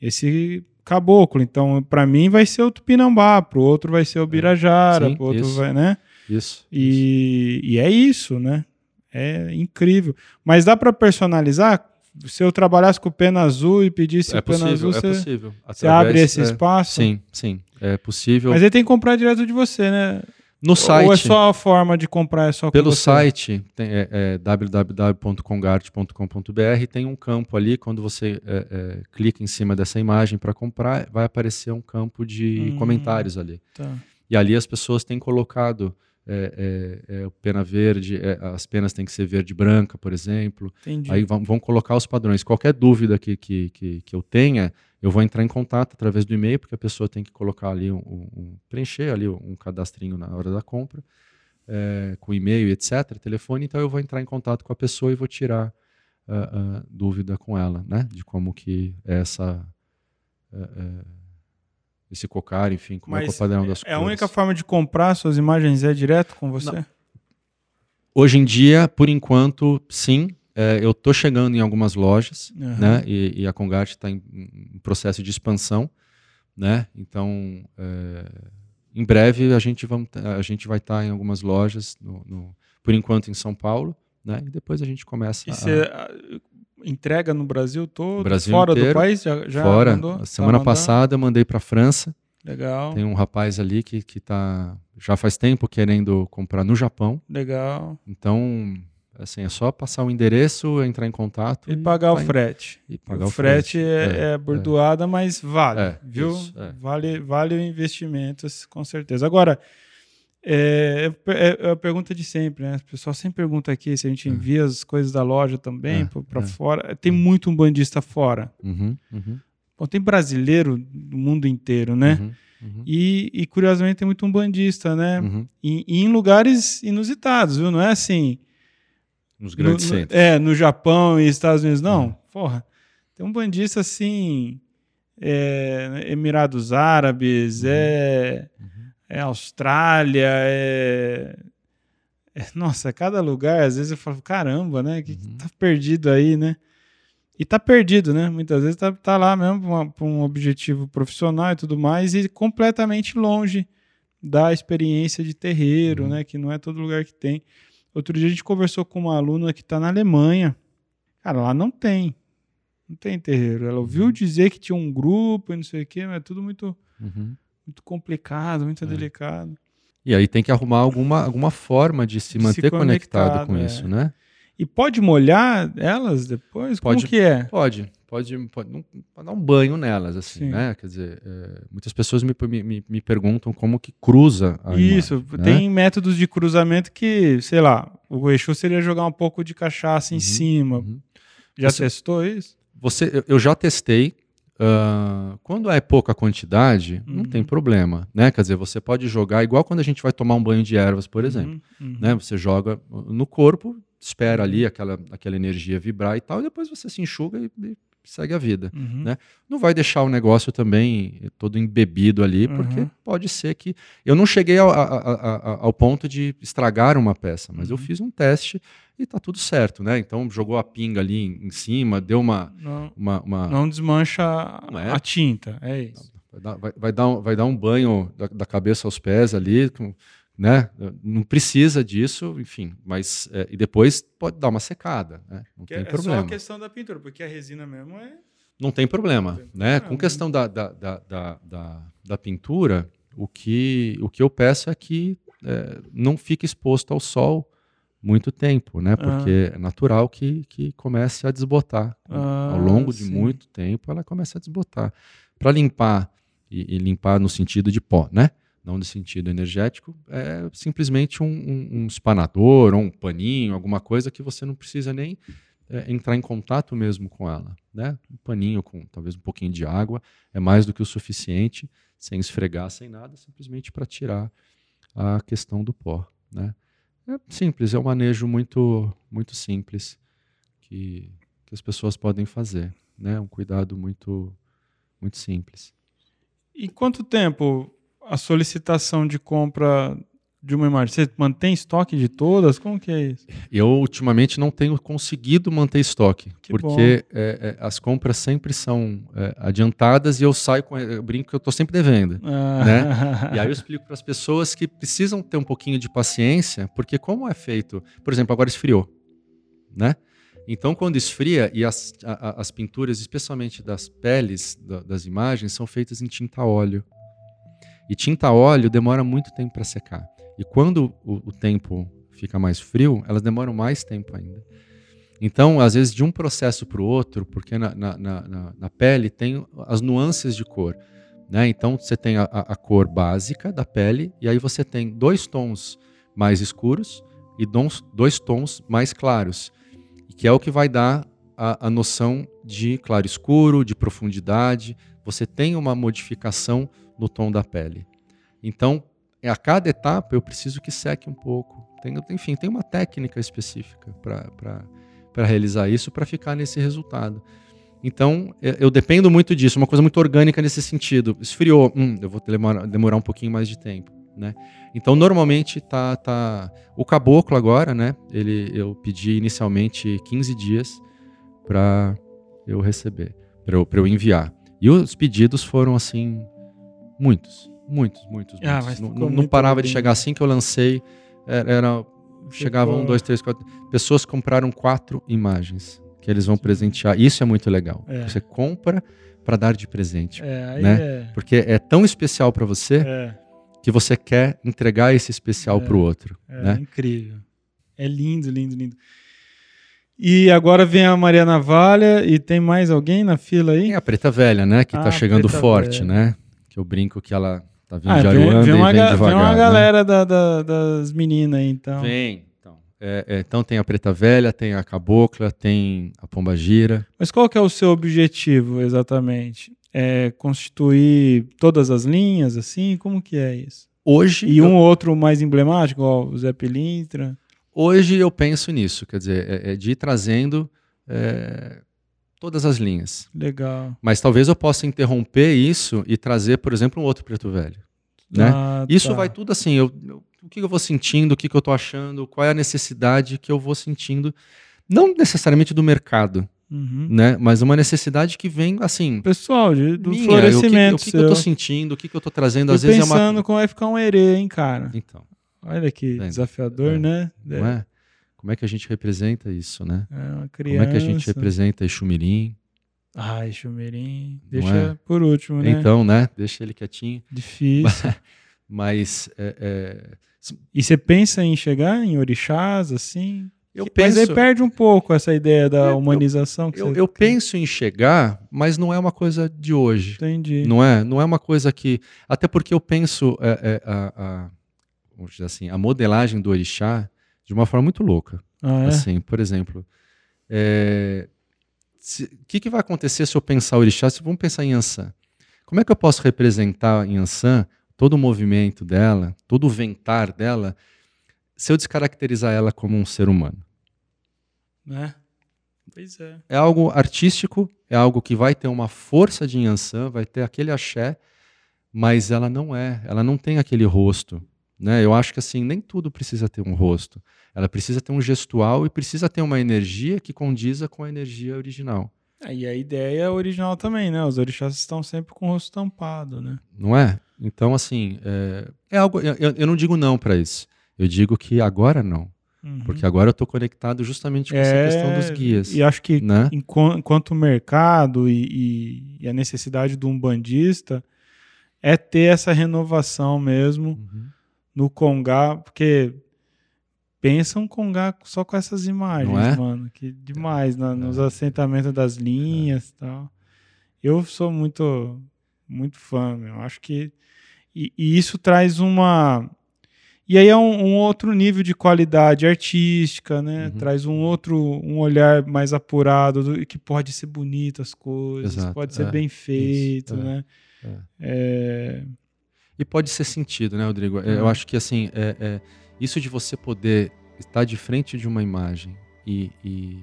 Esse caboclo. Então, para mim vai ser o Tupinambá, pro outro vai ser o é. Birajara, Sim, pro outro isso, vai, né? Isso. E, isso. e é isso, né? É incrível. Mas dá para personalizar? Se eu trabalhasse com pena azul e pedisse é pena possível, azul, é você, possível. Através, você abre esse é, espaço? Sim, sim. É possível. Mas ele tem que comprar direto de você, né? No site. Ou é só a forma de comprar? É só Pelo site, tem, é, é www.congarte.com.br, tem um campo ali, quando você é, é, clica em cima dessa imagem para comprar, vai aparecer um campo de hum, comentários ali. Tá. E ali as pessoas têm colocado é, é, é, pena verde, é, as penas têm que ser verde branca, por exemplo. Entendi. Aí vão, vão, colocar os padrões. Qualquer dúvida que, que, que, que, eu tenha, eu vou entrar em contato através do e-mail, porque a pessoa tem que colocar ali, um, um preencher ali um cadastrinho na hora da compra, é, com e-mail, etc., telefone. Então eu vou entrar em contato com a pessoa e vou tirar uh, uh, dúvida com ela, né? De como que é essa... Uh, esse cocar, enfim, como Mas é, é o padrão das é cores. a única forma de comprar suas imagens é direto com você? Não. Hoje em dia, por enquanto, sim. É, eu estou chegando em algumas lojas, uhum. né? E, e a Congart está em, em, processo de expansão. né? Então, é, em breve a gente, vamos, a gente vai estar em algumas lojas, no, no, por enquanto em São Paulo, né? E depois a gente começa E a, você ah, entrega no Brasil todo? Brasil fora do inteiro, país? Já, já fora. mandou? A Tá semana mandando? passada eu mandei para França. Legal, Tem um rapaz ali que que tá já faz tempo querendo comprar no Japão. legal. Então, assim, é só passar o endereço, entrar em contato E pagar o tá frete. e pagar o o frete, frete. é, É, é bordoada, mas vale, É, viu? isso, é. Vale, vale o investimento, com certeza. Agora, é, é- é a pergunta de sempre, né? O pessoal sempre pergunta aqui se a gente envia as coisas da loja também É, para é. fora. Tem muito um bandista fora. Uhum, uhum, Bom, tem brasileiro do mundo inteiro, né? uhum, uhum, E, e, curiosamente tem muito um bandista, né? uhum. E, e em lugares inusitados, viu? Não é assim. Nos grandes no, centros. É, no Japão e Estados Unidos. Não, Uhum. porra. Tem um bandista assim. é, Emirados Árabes, Uhum. é, Uhum. é Austrália, é, é- Nossa, cada lugar, às vezes eu falo, caramba, né? Que, que Uhum. tá perdido aí, né? E tá perdido, né? Muitas vezes tá, tá lá mesmo pra um objetivo profissional e tudo mais, e completamente longe da experiência de terreiro, né? Que não é todo lugar que tem. Outro dia a gente conversou com uma aluna que está na Alemanha. Cara, lá não tem. Não tem terreiro. Ela ouviu dizer que tinha um grupo e não sei o quê, mas é tudo muito, Uhum. muito complicado, muito É. delicado. E aí tem que arrumar alguma, alguma forma de se De se manter conectado conectado, com é. isso, né? E pode molhar elas depois? Pode. Como que é? Pode, pode, pode, não- pode dar um banho nelas, assim, Sim. né? Quer dizer, é, muitas pessoas me, me, me- perguntam como que cruza a Isso, imagem, né? tem métodos de cruzamento que, sei lá, o Exu seria jogar um pouco de cachaça em Uhum, cima. Uhum. Já Você- testou isso? Você, eu- já testei. ah, quando é pouca quantidade, não Uhum. tem problema, né? Quer dizer, você pode jogar igual quando a gente vai tomar um banho de ervas, por exemplo, Uhum, uhum. né? Você joga no corpo, espera ali aquela, aquela energia vibrar e tal, e depois você se enxuga e, e segue a vida. Uhum. né? Não vai deixar o negócio também todo embebido ali, porque Uhum. pode ser que. Eu não cheguei ao, ao ponto de estragar uma peça, mas eu Uhum. fiz um teste e tá tudo certo, né? Então jogou a pinga ali em, em cima, deu uma. Não, uma, uma- não desmancha Não é? a tinta, é isso. vai, dar, vai- vai dar um, vai dar um banho da, da cabeça aos pés ali, com- né? Não precisa disso, enfim, mas. é, e depois pode dar uma secada, né? Não Que tem é problema. só a questão da pintura, porque a resina mesmo é. Não tem problema, Não tem né? problema. Com questão da, da, da, da, da, pintura, o que, o que eu peço é que é, não fique exposto ao sol muito tempo, né? Porque é natural que, que comece a desbotar. Ah, ao longo de sim. muito tempo, ela começa a desbotar. Para limpar, e, e limpar no sentido de pó, né? Não no sentido energético, é simplesmente um, um, um espanador ou um paninho, alguma coisa que você não precisa nem é, entrar em contato mesmo com ela. Né? Um paninho com talvez um pouquinho de água é mais do que o suficiente, sem esfregar, sem nada, simplesmente para tirar a questão do pó. Né? É simples, é um manejo muito, muito simples que, que as pessoas podem fazer. Né? Um cuidado muito, muito simples. E quanto tempo a solicitação de compra de uma imagem? Você mantém estoque de todas? Como que é isso? Eu ultimamente não tenho conseguido manter estoque, Que porque é, é, as compras sempre são é, adiantadas e eu saio com. Eu brinco que eu estou sempre devendo. Ah, E aí eu explico para as pessoas que precisam ter um pouquinho de paciência, porque como é feito, por exemplo, agora esfriou, né? Então, quando esfria e as, a- as pinturas, especialmente das peles da- das imagens, são feitas em tinta óleo. E tinta óleo demora muito tempo para secar. E quando o, o tempo fica mais frio, elas demoram mais tempo ainda. Então, às vezes, de um processo para o outro, porque na, na- na- na- pele tem as nuances de cor. Né? Então, você tem a, a- a cor básica da pele, e aí você tem dois tons mais escuros e dons- dois tons mais claros, que é o que vai dar a, a noção de claro escuro, de profundidade. Você tem uma modificação no tom da pele. Então, a cada etapa eu preciso que seque um pouco. Tem, enfim, tem uma técnica específica para realizar isso, para ficar nesse resultado. Então, eu eu dependo muito disso, uma coisa muito orgânica nesse sentido. Esfriou, hum, eu vou demorar, demorar um pouquinho mais de tempo, né? Então, normalmente tá, tá o caboclo agora, né? Ele eu pedi inicialmente 15 dias para eu receber, para eu, eu enviar. E os pedidos foram assim Muitos, muitos, muitos. Ah, muitos. Não, não- muito parava de chegar assim que eu lancei. Era, era- chegava um, dois, três, quatro. Pessoas compraram quatro imagens que eles vão presentear. Isso é muito legal. É. Você compra para dar de presente. É, Né? é. Porque é tão especial para você É, que você quer entregar esse especial É. para o outro. é né? incrível. É lindo, lindo, lindo. E agora vem a Maria Navalha e tem mais alguém na fila aí? Tem a Preta Velha, né? Que Ah, tá chegando forte, Velha. né? Que eu brinco que ela tá vindo Ah, de vem, Aruanda vem uma, e vem ga- devagar. vem uma né? galera da- da- das meninas aí, então. Vem. Então, é, é, então tem a Preta Velha, tem a Cabocla, tem a Pomba Gira. Mas qual que é o seu objetivo exatamente? É constituir todas as linhas, assim? Como que é isso? Hoje, E eu, um ou outro mais emblemático, igual o Zé Pilintra? Hoje eu penso nisso, quer dizer, é, é de ir trazendo é, todas as linhas. Legal. Mas talvez eu possa interromper isso e trazer, por exemplo, um outro Preto Velho. Né? Ah, Isso tá. vai tudo assim, eu, eu- o que eu vou sentindo, o que, que eu tô achando, qual é a necessidade que eu vou sentindo, não necessariamente do mercado, Uhum. né? Mas uma necessidade que vem assim, Pessoal, de- do minha, florescimento o que, o que, que eu tô sentindo, o que, que eu tô trazendo, às vezes é pensando uma como vai ficar um herê, hein, cara? Então, Olha que desafiador, É. né? não é? Como é que a gente representa isso, né? É uma Como criança. é que a gente representa Exumirim? Chumeirinho. Não Deixa é? por último, né? Então, né? Deixa ele quietinho. Difícil. Mas é, é, e você pensa em chegar em orixás, assim? eu Mas penso, aí perde um pouco essa ideia da Eu- humanização que eu, você eu penso em chegar, mas não é uma coisa de hoje. Entendi. Não é? Não é uma coisa que. Até porque eu penso é, é, a, a- vamos dizer assim, a modelagem do orixá de uma forma muito louca. Ah, é? Assim, por exemplo, é, o que, que vai acontecer se eu pensar orixá? Se vamos pensar em Ansan. Como é que eu posso representar em Ansan todo o movimento dela, todo o ventar dela, se eu descaracterizar ela como um ser humano? Né? Pois é. é algo artístico, é algo que vai ter uma força de Yansan, vai ter aquele axé, mas ela não é, ela não tem aquele rosto. Né? Eu acho que assim, nem tudo precisa ter um rosto. Ela precisa ter um gestual e precisa ter uma energia que condiza com a energia original. Ah, E a ideia é original também, né? Os orixás estão sempre com o rosto tampado, né? Não é? Então, assim, é, é algo. Eu, eu- não digo não para isso. Eu digo que agora não. Uhum. Porque agora eu estou conectado justamente com essa questão dos guias. É, E acho que né? enquan- enquanto o mercado e, e- e a necessidade do umbandista é ter essa renovação mesmo Uhum. No Congá, porque pensa um Congá só com essas imagens, é? mano, que demais, na- nos É. assentamentos das linhas e tal. Eu sou muito, muito fã, meu. Acho que. E, e isso traz uma. E aí é um, um outro nível de qualidade artística, né? Uhum. Traz um outro, um olhar mais apurado, do, que pode ser bonito as coisas, Exato, pode ser é, bem feito, é, né? é. É, E pode ser sentido, né, Rodrigo? É, É. Eu acho que assim, é, é, isso de você poder estar de frente de uma imagem e, e-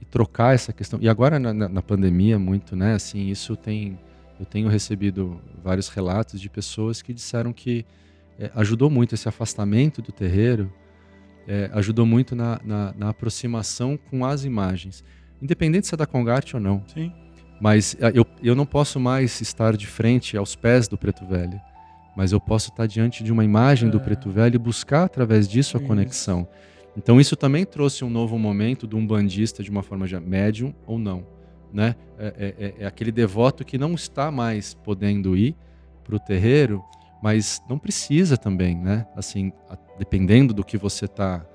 e trocar essa questão. E agora na, na- na pandemia muito, né? Assim, isso tem, eu tenho recebido vários relatos de pessoas que disseram que é, ajudou muito esse afastamento do terreiro, é, ajudou muito na, na- na aproximação com as imagens, independente se é da Congarte ou não. sim. Mas ah, eu, eu não posso mais estar de frente aos pés do Preto Velho. Mas eu posso estar diante de uma imagem do É. Preto Velho e buscar através disso a conexão. Então isso também trouxe um novo momento de um bandista de uma forma já médium ou não. Né? É, é- é- é aquele devoto que não está mais podendo ir para o terreiro, mas não precisa também, né? Assim, dependendo do que você está,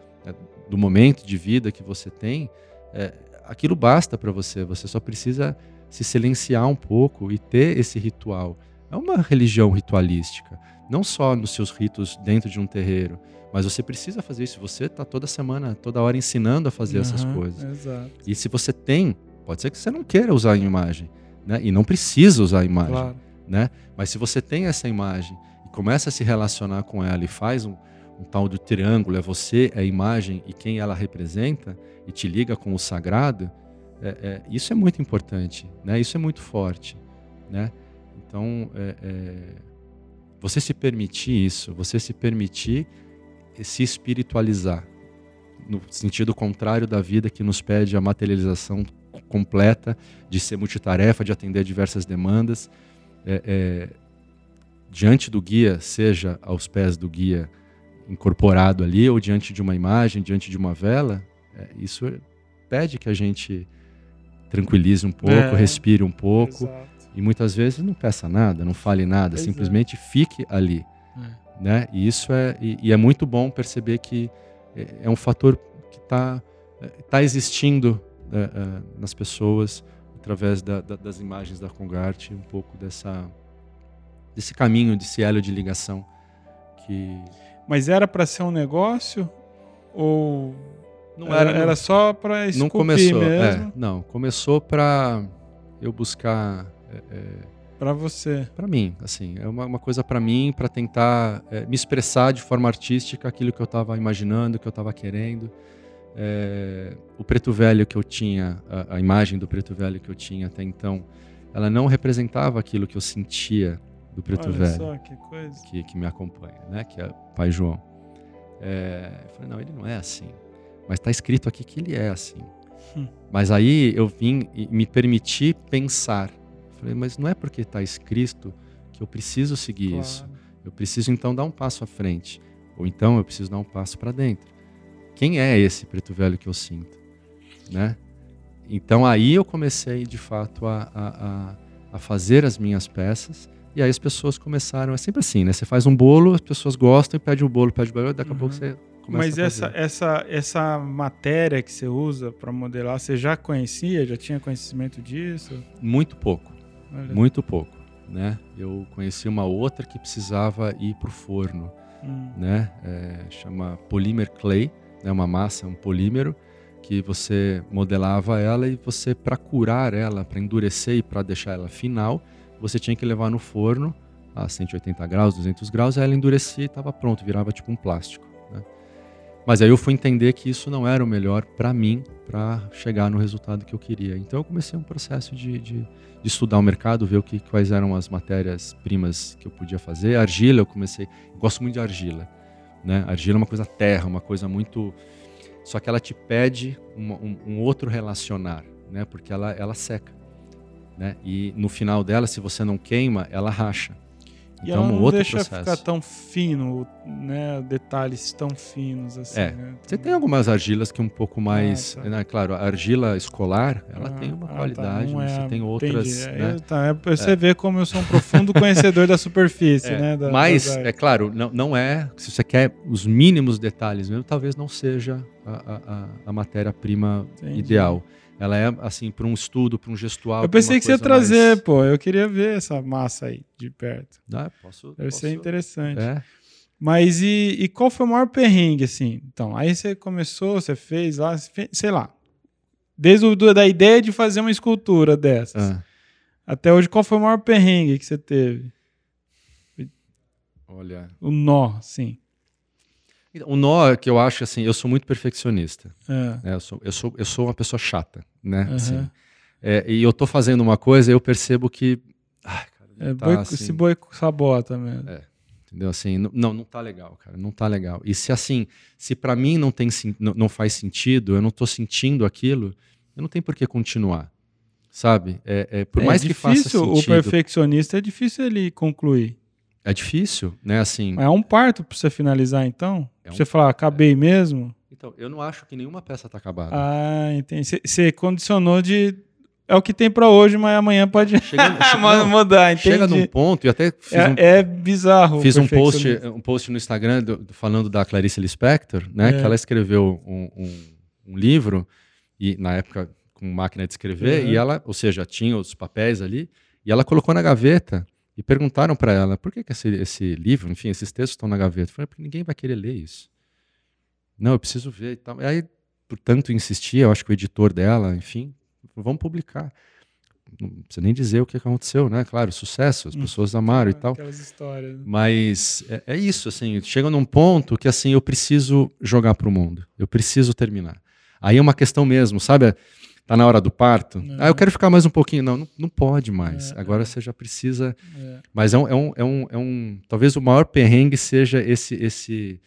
do momento de vida que você tem, é, aquilo basta para você. Você só precisa se silenciar um pouco e ter esse ritual. É uma religião ritualística, não só nos seus ritos dentro de um terreiro, mas você precisa fazer isso. Você está toda semana, toda hora ensinando a fazer essas Aham, coisas. Exato. E se você tem, pode ser que você não queira usar a imagem, né? E não precisa usar a imagem, Claro. né? Mas se você tem essa imagem e começa a se relacionar com ela e faz um, um tal do triângulo, é você, é a imagem e quem ela representa, e te liga com o sagrado, é- é, isso é muito importante, né? Isso é muito forte, né? Então, é- é, você se permitir isso, você se permitir se espiritualizar, no sentido contrário da vida que nos pede a materialização completa, de ser multitarefa, de atender diversas demandas. É, é, diante do guia, seja aos pés do guia incorporado ali, ou diante de uma imagem, diante de uma vela, é, isso pede que a gente tranquilize um pouco, É, respire um pouco. Exato. E muitas vezes não peça nada, não fale nada, Pois é. simplesmente fique ali. Né? E isso é, e, e é muito bom perceber que é, é um fator que está tá existindo é, é, nas pessoas através da- da- das imagens da Congarte, um pouco dessa, desse caminho, desse elo de ligação que Mas era para ser um negócio ou não era, era, era só para esculpir não começou, é, mesmo não começou para eu buscar é, é, para você? Para mim, assim, é uma, uma coisa para mim, para tentar é, me expressar de forma artística aquilo que eu estava imaginando, que eu estava querendo. É, o preto velho que eu tinha, a, a imagem do preto velho que eu tinha até então, ela não representava aquilo que eu sentia do preto Olha velho só que coisa. que, que me acompanha, né? Que é Pai João. É, eu falei, não, ele não é assim. Mas está escrito aqui que ele é assim. Hum. Mas aí eu vim e me permiti pensar. Falei, mas não é porque está escrito que eu preciso seguir Claro. isso. Eu preciso então dar um passo à frente. Ou então eu preciso dar um passo para dentro. Quem é esse preto velho que eu sinto? Né? Então aí eu comecei de fato a, a, a, fazer as minhas peças. E aí as pessoas começaram. É sempre assim, né? Você faz um bolo, as pessoas gostam e pedem o bolo, pede o bolo, daqui a Uhum. pouco você começa Mas a essa, fazer. essa, essa matéria que você usa para modelar, você já conhecia? Já tinha conhecimento disso? Muito pouco. Olha. Muito pouco. Né? Eu conheci uma outra que precisava ir para o forno. Hum. né? É, chama polymer clay, né? Uma massa, um polímero que você modelava ela e você para curar ela, para endurecer e para deixar ela final, você tinha que levar no forno a 180 graus, 200 graus, aí ela endurecia e estava pronto, virava tipo um plástico. Né? Mas aí eu fui entender que isso não era o melhor para mim, para chegar no resultado que eu queria. Então eu comecei um processo de, de, de estudar o mercado, ver o que, quais eram as matérias-primas que eu podia fazer. Argila, eu comecei. Eu gosto muito de argila. Né? Argila é uma coisa terra, uma coisa muito. Só que ela te pede uma- um, um outro relacionar, né? porque ela, ela seca. Né? E no final dela, se você não queima, ela racha. E Então, ela um não outro deixa processo. ficar tão fino, né? Detalhes tão finos assim. É. né? Você tem algumas argilas que um pouco mais. Ah, tá. né? Claro, a argila escolar, ela Ah, tem uma ah, tá, qualidade, não mas é- você tem outras. entendi. né? É, tá, é você ver como eu sou um profundo conhecedor da superfície, É, né? da- mas, é claro, não, não é. Se você quer os mínimos detalhes mesmo, talvez não seja a, a- a- a matéria-prima Entendi. ideal. Ela é, assim, para um estudo, para um gestual. Eu pensei que você ia coisa mais- trazer, pô. Eu queria ver essa massa aí de perto. Ah, posso, Deve posso- ser interessante. É. Mas e, e qual foi o maior perrengue, assim? Então, aí você começou, você fez lá, sei lá. Desde o, da ideia de fazer uma escultura dessas. Ah, Até hoje, qual foi o maior perrengue que você teve? olha. O nó, sim. O nó é que eu acho assim, eu sou muito perfeccionista. É. né? Eu, sou, eu, sou, eu sou uma pessoa chata, né? Aham. Assim. É, e eu tô fazendo uma coisa e eu percebo que. Ai, cara, É, tá, boi, assim, Se boi sabota mesmo. É. Entendeu? Assim, não, não tá legal, cara. Não tá legal. E se assim, se para mim não tem não, não faz sentido, eu não tô sentindo aquilo, eu não tenho por que continuar. Sabe? É, por mais que faça difícil, o sentido. perfeccionista é difícil ele concluir. É difícil, né? Assim. É um parto pra você finalizar, então? É Pra um- você falar, acabei mesmo? Então, eu não acho que nenhuma peça tá acabada. Ah, entendi. Você- condicionou de. É o que tem pra hoje, mas amanhã pode Chega, che- não, mudar, entendi. chega num ponto, e até fiz um, É, é bizarro. Fiz um post, um post no Instagram do- do- falando da Clarice Lispector, né? É. Que ela escreveu um, um- um livro, e na época com máquina de escrever, Uhum. e ela, ou seja, tinha os papéis ali, e ela colocou na gaveta. E perguntaram para ela, por que, que esse, esse livro, enfim, esses textos estão na gaveta? Eu falei, porque ninguém vai querer ler isso. Não, eu preciso ver e tal. E aí, por tanto insistir, eu acho que o editor dela, enfim, vamos publicar. Não precisa nem dizer o que aconteceu, né? Claro, sucesso, as Hum. pessoas amaram e tal. Aquelas histórias. Mas é, é isso, assim, chega num ponto que assim eu preciso jogar pro mundo. Eu preciso terminar. Aí é uma questão mesmo, sabe? Tá na hora do parto. É. Ah, eu quero ficar mais um pouquinho. Não, não, não pode mais. É, Agora é. você já precisa. É. Mas é um, é um, é um, é um- Talvez o maior perrengue seja esse, esse,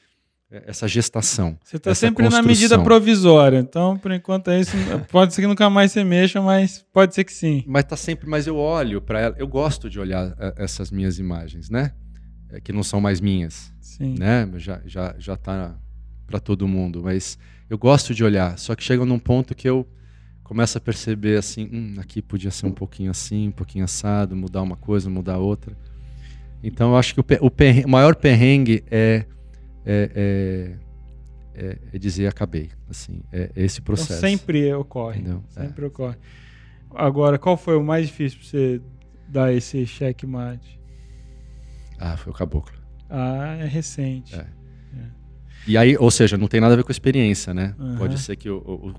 essa gestação. Você tá essa sempre na construção. medida provisória. Então, por enquanto, é isso. Pode ser que nunca mais você mexa, mas pode ser que sim. Mas tá sempre. Mas eu olho para ela. Eu gosto de olhar eh, essas minhas imagens, né? é, que não são mais minhas, Sim. né? Já já já tá para todo mundo, mas eu gosto de olhar. Só que chega num ponto que eu começo a perceber assim, hum, aqui podia ser um pouquinho assim, um pouquinho assado, mudar uma coisa, mudar outra. Então eu acho que o, o, o maior perrengue é, é, é, é- é dizer acabei, assim, é, é esse Então processo. sempre ocorre. Entendeu? É. Sempre ocorre. Agora, qual foi o mais difícil pra você dar esse checkmate? Ah, foi o caboclo. Ah, é recente. É. E aí, ou seja, não tem nada a ver com a experiência, né? Aham. Pode ser que o,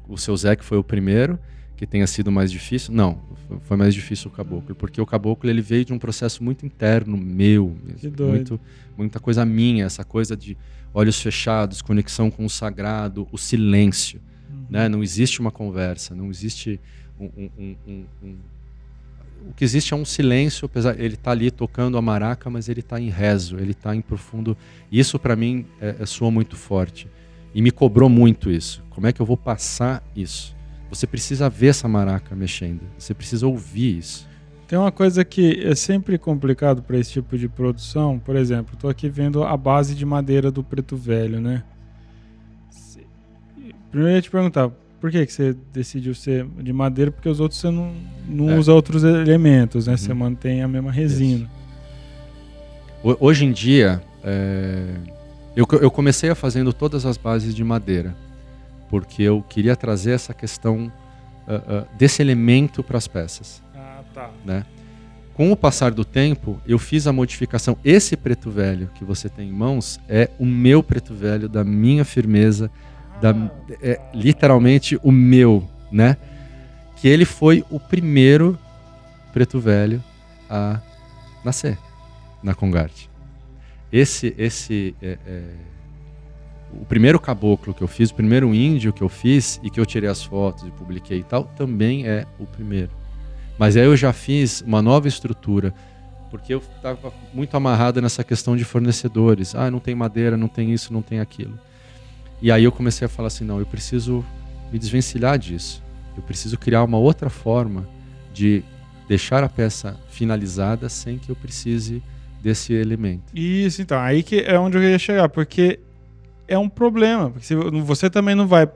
o, o seu Zé que foi o primeiro, que tenha sido mais difícil. Não, foi- mais difícil o caboclo, porque o caboclo ele veio de um processo muito interno meu, mesmo, Que doido. muito muita coisa minha, essa coisa de olhos fechados, conexão com o sagrado, o silêncio, Uhum. né? Não existe uma conversa, não existe um- um- um- um- o que existe é um silêncio, apesar ele tá ali tocando a maraca, mas ele tá em rezo, ele tá em profundo. Isso para mim é, é soa muito forte e me cobrou muito isso. Como é que eu vou passar isso? Você precisa ver essa maraca mexendo, você precisa ouvir isso. Tem uma coisa que é sempre complicado para esse tipo de produção. Por exemplo, estou aqui vendo a base de madeira do preto velho, né? Primeiro eu ia te perguntar, por que, que você decidiu ser de madeira? Porque os outros você não, não É. usa outros elementos, né? Uhum. Você mantém a mesma resina. Ho- Hoje em dia, é, eu, eu comecei a fazendo todas as bases de madeira, porque eu queria trazer essa questão ah, ah, desse elemento para as peças. Ah, tá. né? Com o passar do tempo, eu fiz a modificação. Esse preto velho que você tem em mãos é o meu preto velho, da minha firmeza, da, é literalmente o meu, né? Que ele foi o primeiro preto velho a nascer na Congarte. Esse, esse é, é, o primeiro caboclo que eu fiz, o primeiro índio que eu fiz e que eu tirei as fotos e publiquei e tal, também é o primeiro. Mas aí eu já fiz uma nova estrutura, porque eu estava muito amarrado nessa questão de fornecedores. Ah, não tem madeira, não tem isso, não tem aquilo. E aí eu comecei a falar assim, não, eu preciso me desvencilhar disso. Eu preciso criar uma outra forma de deixar a peça finalizada sem que eu precise desse elemento. Isso, então. Aí que é onde eu ia chegar, porque é um problema. Porque se você também não vai.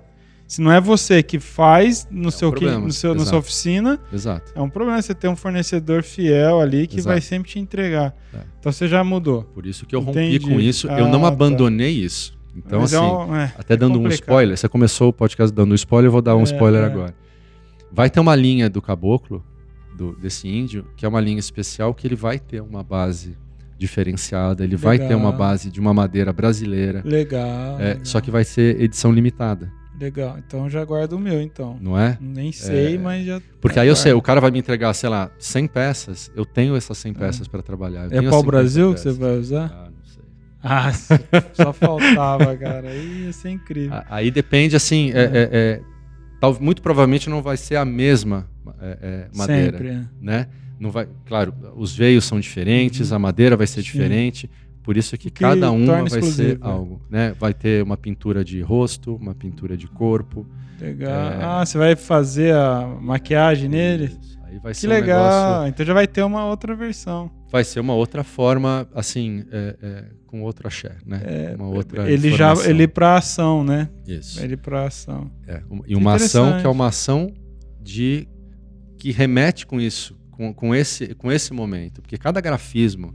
Se não é você que faz no um seu, que- no seu, na sua oficina, Exato. é um problema você ter um fornecedor fiel ali que Exato. vai sempre te entregar. É. Então você já mudou. Por isso que eu Entendi. rompi com isso. eu não Ah, tá. abandonei isso. Então, Mas assim, é um- é, Até é dando um spoiler, você começou o podcast dando um spoiler, eu vou dar um É, spoiler é. agora. Vai ter uma linha do caboclo, do, desse índio, que é uma linha especial que ele vai ter uma base diferenciada, ele vai ter Legal. uma base de uma madeira brasileira, Legal, é, legal. só que vai ser edição limitada, Legal. Então já guardo o meu, então. não é? Nem sei, É, mas já. Porque já aí eu sei, o cara vai me entregar, sei lá, 100 peças, eu tenho essas 100 peças para trabalhar. eu É pau 50 Brasil que você vai usar? Ah. Ah, só faltava, cara. Aí ia ser incrível. Aí depende, assim, é, é, é, tal- muito provavelmente não vai ser a mesma é, é, madeira. Sempre. é. né? Não vai, claro, os veios são diferentes, a madeira vai ser Sim. diferente, por isso que, que cada uma vai ser algo, né? Vai ter uma pintura de rosto, uma pintura de corpo. Legal. É. Ah, você vai fazer a maquiagem nele? Isso. Aí vai Que ser um legal. negócio, Então já vai ter uma outra versão. Vai ser uma outra forma, assim, é, é, com outro axé, né? É, uma outra ele já informação. ele pra ação, né? Isso. Ele pra ação. É, e uma ação que é uma ação de que remete com isso, com, com, esse, com esse momento. Porque cada grafismo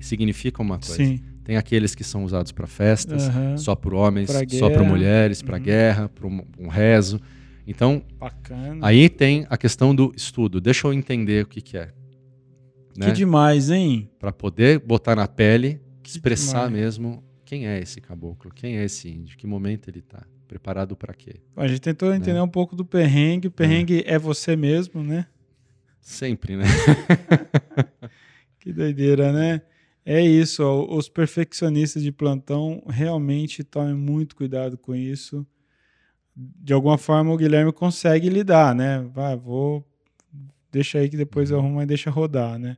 significa uma coisa. Sim. Tem aqueles que são usados para festas, Aham. só por homens, Pra só para mulheres, para Uhum. guerra, para um, um rezo. Então, Bacana. aí tem a questão do estudo. Deixa eu entender o que, que é. Que Né? demais, hein? Para poder botar na pele, Que expressar demais. mesmo quem é esse caboclo, quem é esse índio, que momento ele está, preparado para quê. A gente tentou entender um pouco do perrengue. O perrengue é você mesmo, né? Sempre, né? Que doideira, né? É isso, ó, os perfeccionistas de plantão realmente tomem muito cuidado com isso. De alguma forma o Guilherme consegue lidar, né? Vai, vou. Deixa aí que depois eu arrumo e deixa rodar, né?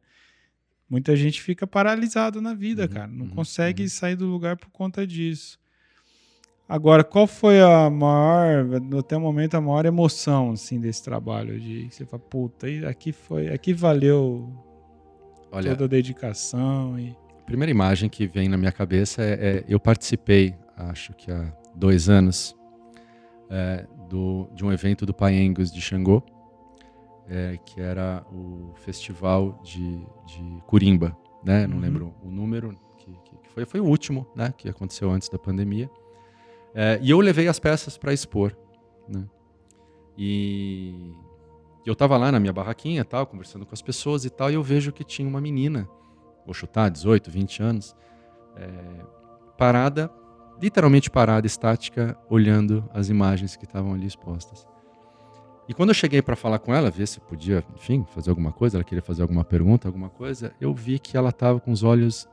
Muita gente fica paralisado na vida, Uhum, cara. Não uhum, consegue uhum. sair do lugar por conta disso. Agora, qual foi a maior, até o momento, a maior emoção assim, desse trabalho? De você fala, puta, aqui foi, aqui valeu Olha, toda a dedicação e primeira imagem que vem na minha cabeça é, é eu participei, acho que há dois anos, é, do, de um evento do Paengus de Xangô, é, que era o festival de, de Curimba, né? Não uhum. lembro o número, que, que, foi, foi o último, né? Que aconteceu antes da pandemia. É, e eu levei as peças para expor, né? E eu estava lá na minha barraquinha, tal, conversando com as pessoas e tal, e eu vejo que tinha uma menina, vou chutar, 18, 20 anos, é, parada, literalmente parada, estática, olhando as imagens que estavam ali expostas. E quando eu cheguei para falar com ela, ver se podia, enfim, fazer alguma coisa, ela queria fazer alguma pergunta, alguma coisa, eu vi que ela estava com os olhos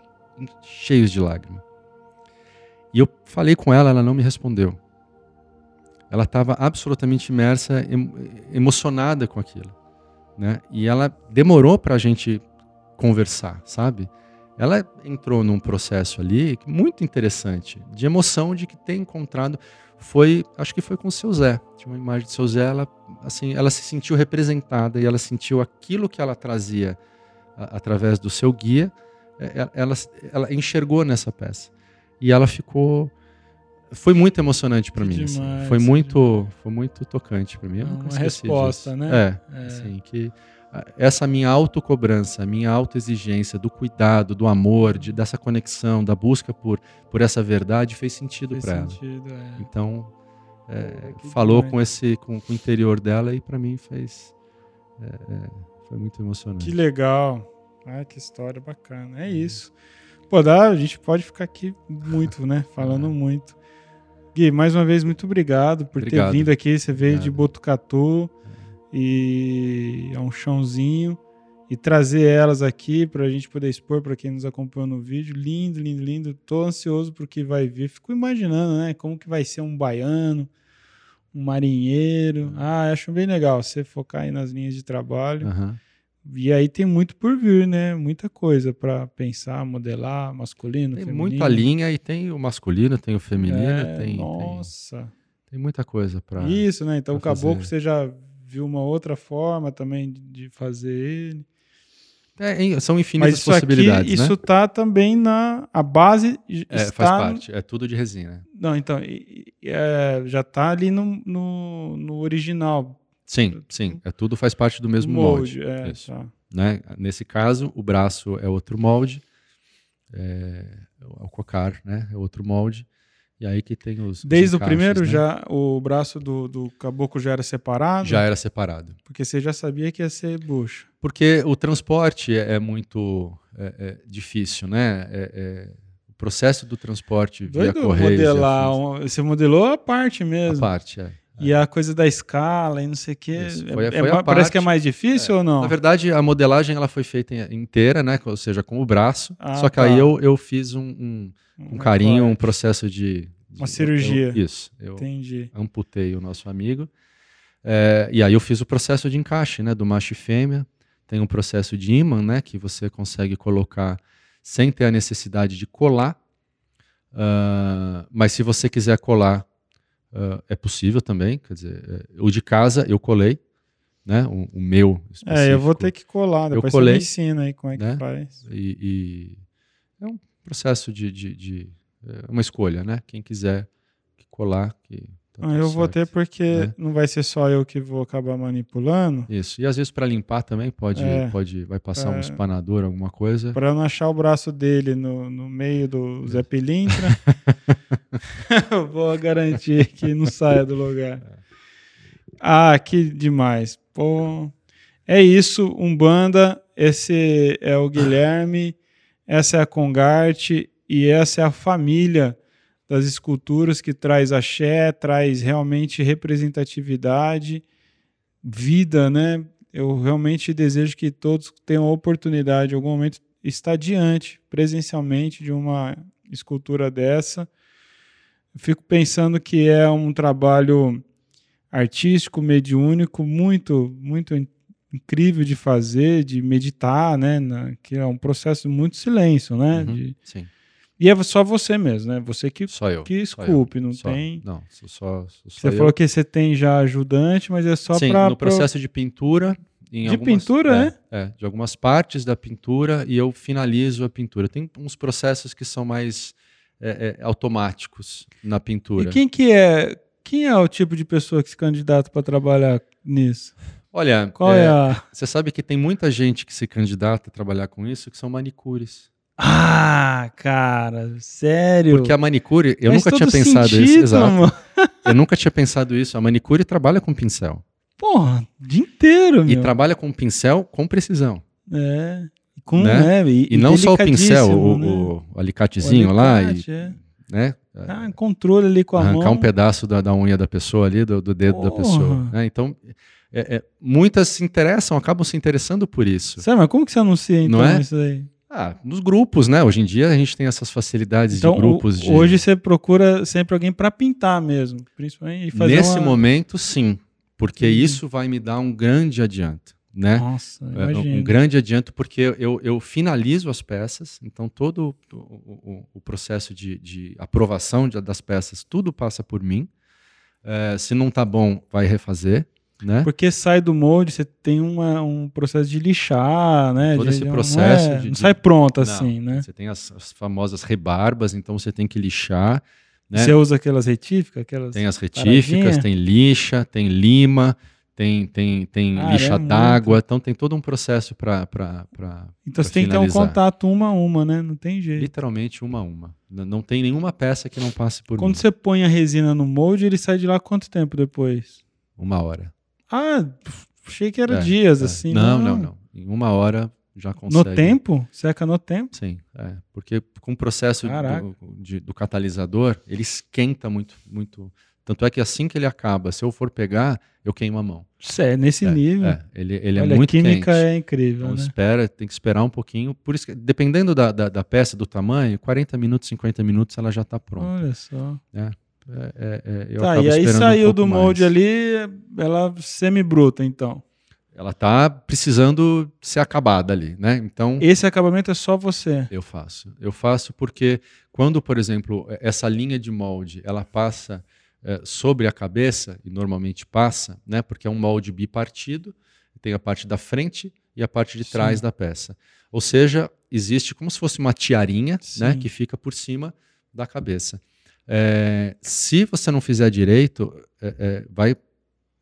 cheios de lágrimas. E eu falei com ela, ela não me respondeu. Ela estava absolutamente imersa, emocionada com aquilo, né? E ela demorou para a gente conversar, sabe? Ela entrou num processo ali muito interessante, de emoção de que ter encontrado foi, acho que foi com o seu Zé. Tinha uma imagem de seu Zé, ela, assim, ela se sentiu representada e ela sentiu aquilo que ela trazia a, através do seu guia, é, ela, ela enxergou nessa peça. E ela ficou foi muito emocionante para mim. Assim. Foi muito, foi muito tocante para mim. Eu uma resposta, disso. né? É, é, assim que essa minha autocobrança, minha autoexigência do cuidado, do amor, de, dessa conexão, da busca por, por essa verdade fez sentido para ela. É. Então, é, falou com esse com, com, o interior dela e para mim fez é, é, foi muito emocionante. Que legal. Ah, que história bacana. É isso. Pô, dá, a gente pode ficar aqui muito, né? Falando é. muito. Gui, mais uma vez, muito obrigado por obrigado. ter vindo aqui. Você veio obrigado. de Botucatu e é um chãozinho e trazer elas aqui para a gente poder expor para quem nos acompanhou no vídeo. Lindo, lindo, lindo. Tô ansioso para o que vai vir. Fico imaginando, né? Como que vai ser um baiano, um marinheiro. Ah, acho bem legal você focar aí nas linhas de trabalho. Uhum. E aí tem muito por vir, né? Muita coisa para pensar, modelar, masculino, tem feminino. muita linha e tem o masculino, tem o feminino, é, tem, nossa. Tem, tem muita coisa para Isso, né? Então o caboclo fazer. você já viu uma outra forma também de fazer ele. É, são infinitas Mas isso possibilidades. Aqui, né? Isso está também na a base. É, está faz parte, é tudo de resina. Não, então é, já está ali no, no, no, original. Sim, sim. É tudo faz parte do mesmo molde. molde. É, isso. Tá. Né? Nesse caso, o braço é outro molde, é, o cocar, né? É outro molde. E aí que tem os. Desde os o primeiro, né? já o braço do, do caboclo já era separado? Já era separado. Porque você já sabia que ia ser bucho. Porque o transporte é, é muito é, é difícil, né? É, é o processo do transporte via Doido correio. Modelar, um, você modelou a parte mesmo. A parte, é. E a coisa da escala e não sei o quê. Foi, foi parece parte, que é mais difícil ou não? Na verdade, a modelagem ela foi feita inteira, né? Ou seja, com o braço. Ah, só que tá. aí eu, eu fiz um, um com carinho, um processo de. de Uma cirurgia. Eu, isso. Eu Entendi. amputei o nosso amigo. É, e aí eu fiz o processo de encaixe, né? Do macho e fêmea. Tem um processo de imã, né? Que você consegue colocar sem ter a necessidade de colar. Uh, mas se você quiser colar, uh, é possível também. Quer dizer, é, o de casa eu colei. Né, o, o meu específico. É, eu vou ter que colar, depois eu colei, você me ensina aí como é que né? faz. E, e é um processo de, de, de é uma escolha, né? Quem quiser colar, que tá ah, eu certo, vou ter porque né? não vai ser só eu que vou acabar manipulando. Isso. E às vezes para limpar também pode, é, pode vai passar é, um espanador, alguma coisa. Para não achar o braço dele no, no meio do Zé Pilintra, eu vou garantir que não saia do lugar. É. Ah, que demais. Pô, é isso, Umbanda. Esse é o Guilherme. Essa é a Congarte e essa é a família das esculturas que traz axé, traz realmente representatividade, vida, né? Eu realmente desejo que todos tenham a oportunidade, em algum momento, estar diante, presencialmente, de uma escultura dessa. Eu fico pensando que é um trabalho artístico, mediúnico, muito, muito incrível de fazer, de meditar, né? Que é um processo muito silêncio, né? Uhum, de, sim. E é só você mesmo, né? Você que, só eu, que esculpe, não só, tem. Não, só, só Você eu. falou que você tem já ajudante, mas é só para. No processo pro... de pintura, De algumas- pintura, é, é, de algumas partes da pintura e eu finalizo a pintura. Tem uns processos que são mais é, é, automáticos na pintura. E quem que é? Quem é o tipo de pessoa que se candidata para trabalhar nisso? Olha, Qual é, a. você sabe que tem muita gente que se candidata a trabalhar com isso que são manicures. Ah, cara, sério. Porque a manicure, eu Faz nunca tinha pensado sentido, isso. Exato. mano. Eu nunca tinha pensado isso. A manicure trabalha com pincel. Porra, o dia inteiro, E meu. trabalha com pincel com precisão. É. Com, Né? né? E, E, não só o pincel, o, né? o- o alicatezinho O lá, alicate, e, é. né? Ah, controle ali com a arrancar mão. um pedaço da, da unha da pessoa ali, do, do dedo da Porra. pessoa. né? Então, é- é, muitas se interessam, acabam se interessando por isso. Sério, mas como que você anuncia então Não é? isso aí? Ah, nos grupos, né? Hoje em dia a gente tem essas facilidades Então, de grupos de. hoje você procura sempre alguém para pintar mesmo, principalmente e fazer Nesse uma... momento, sim. Porque isso vai me dar um grande adianto, né? Nossa, É, imagina. um grande adianto porque eu, eu finalizo as peças, então todo o, o- o processo de, de aprovação de- das peças, tudo passa por mim. É, se não tá bom, vai refazer, né? Porque sai do molde, você tem uma- um processo de lixar, né? Todo de- esse de- não processo é- de- Não sai pronto assim, né? Você tem as, as famosas rebarbas, então você tem que lixar. Né? Você usa aquelas retíficas, aquelas... Tem as retíficas, paradinha? tem lixa, tem lima, tem, tem, tem Cara, lixa é d'água, então tem todo um processo para Então você pra tem que ter um finalizar. contato uma a uma, né? Não tem jeito. literalmente uma a uma. Não tem nenhuma peça que não passe por Quando mim. você põe a resina no molde, ele sai de lá quanto tempo depois? Uma hora. Ah, achei que era É, dias, É. assim. não, não, não. Em uma hora já No consegue. tempo? Seca no tempo? Sim, é. Porque com o processo do, de- do catalisador, ele esquenta muito, muito. Tanto é que assim que ele acaba, se eu for pegar, eu queimo a mão. Sé, nesse É, nível. é. Ele, ele Olha, é muito a química quente. é incrível, Então né? espera, tem que esperar um pouquinho. Por isso que, dependendo da, da, da peça, do tamanho, 40 minutos, 50 minutos ela já está pronta. Olha só. É, é, é, eu tá, e aí um saiu pouco do molde mais. ali, ela semi-bruta, então. Ela tá precisando ser acabada ali, né? Então Esse acabamento é só você. eu faço. Eu faço porque quando, por exemplo, essa linha de molde ela passa eh, sobre a cabeça e normalmente passa, né? Porque é um molde bipartido, tem a parte da frente e a parte de Sim. trás da peça. Ou seja, existe como se fosse uma tiarinha, né? Que fica por cima da cabeça. Eh, se você não fizer direito, eh, eh, vai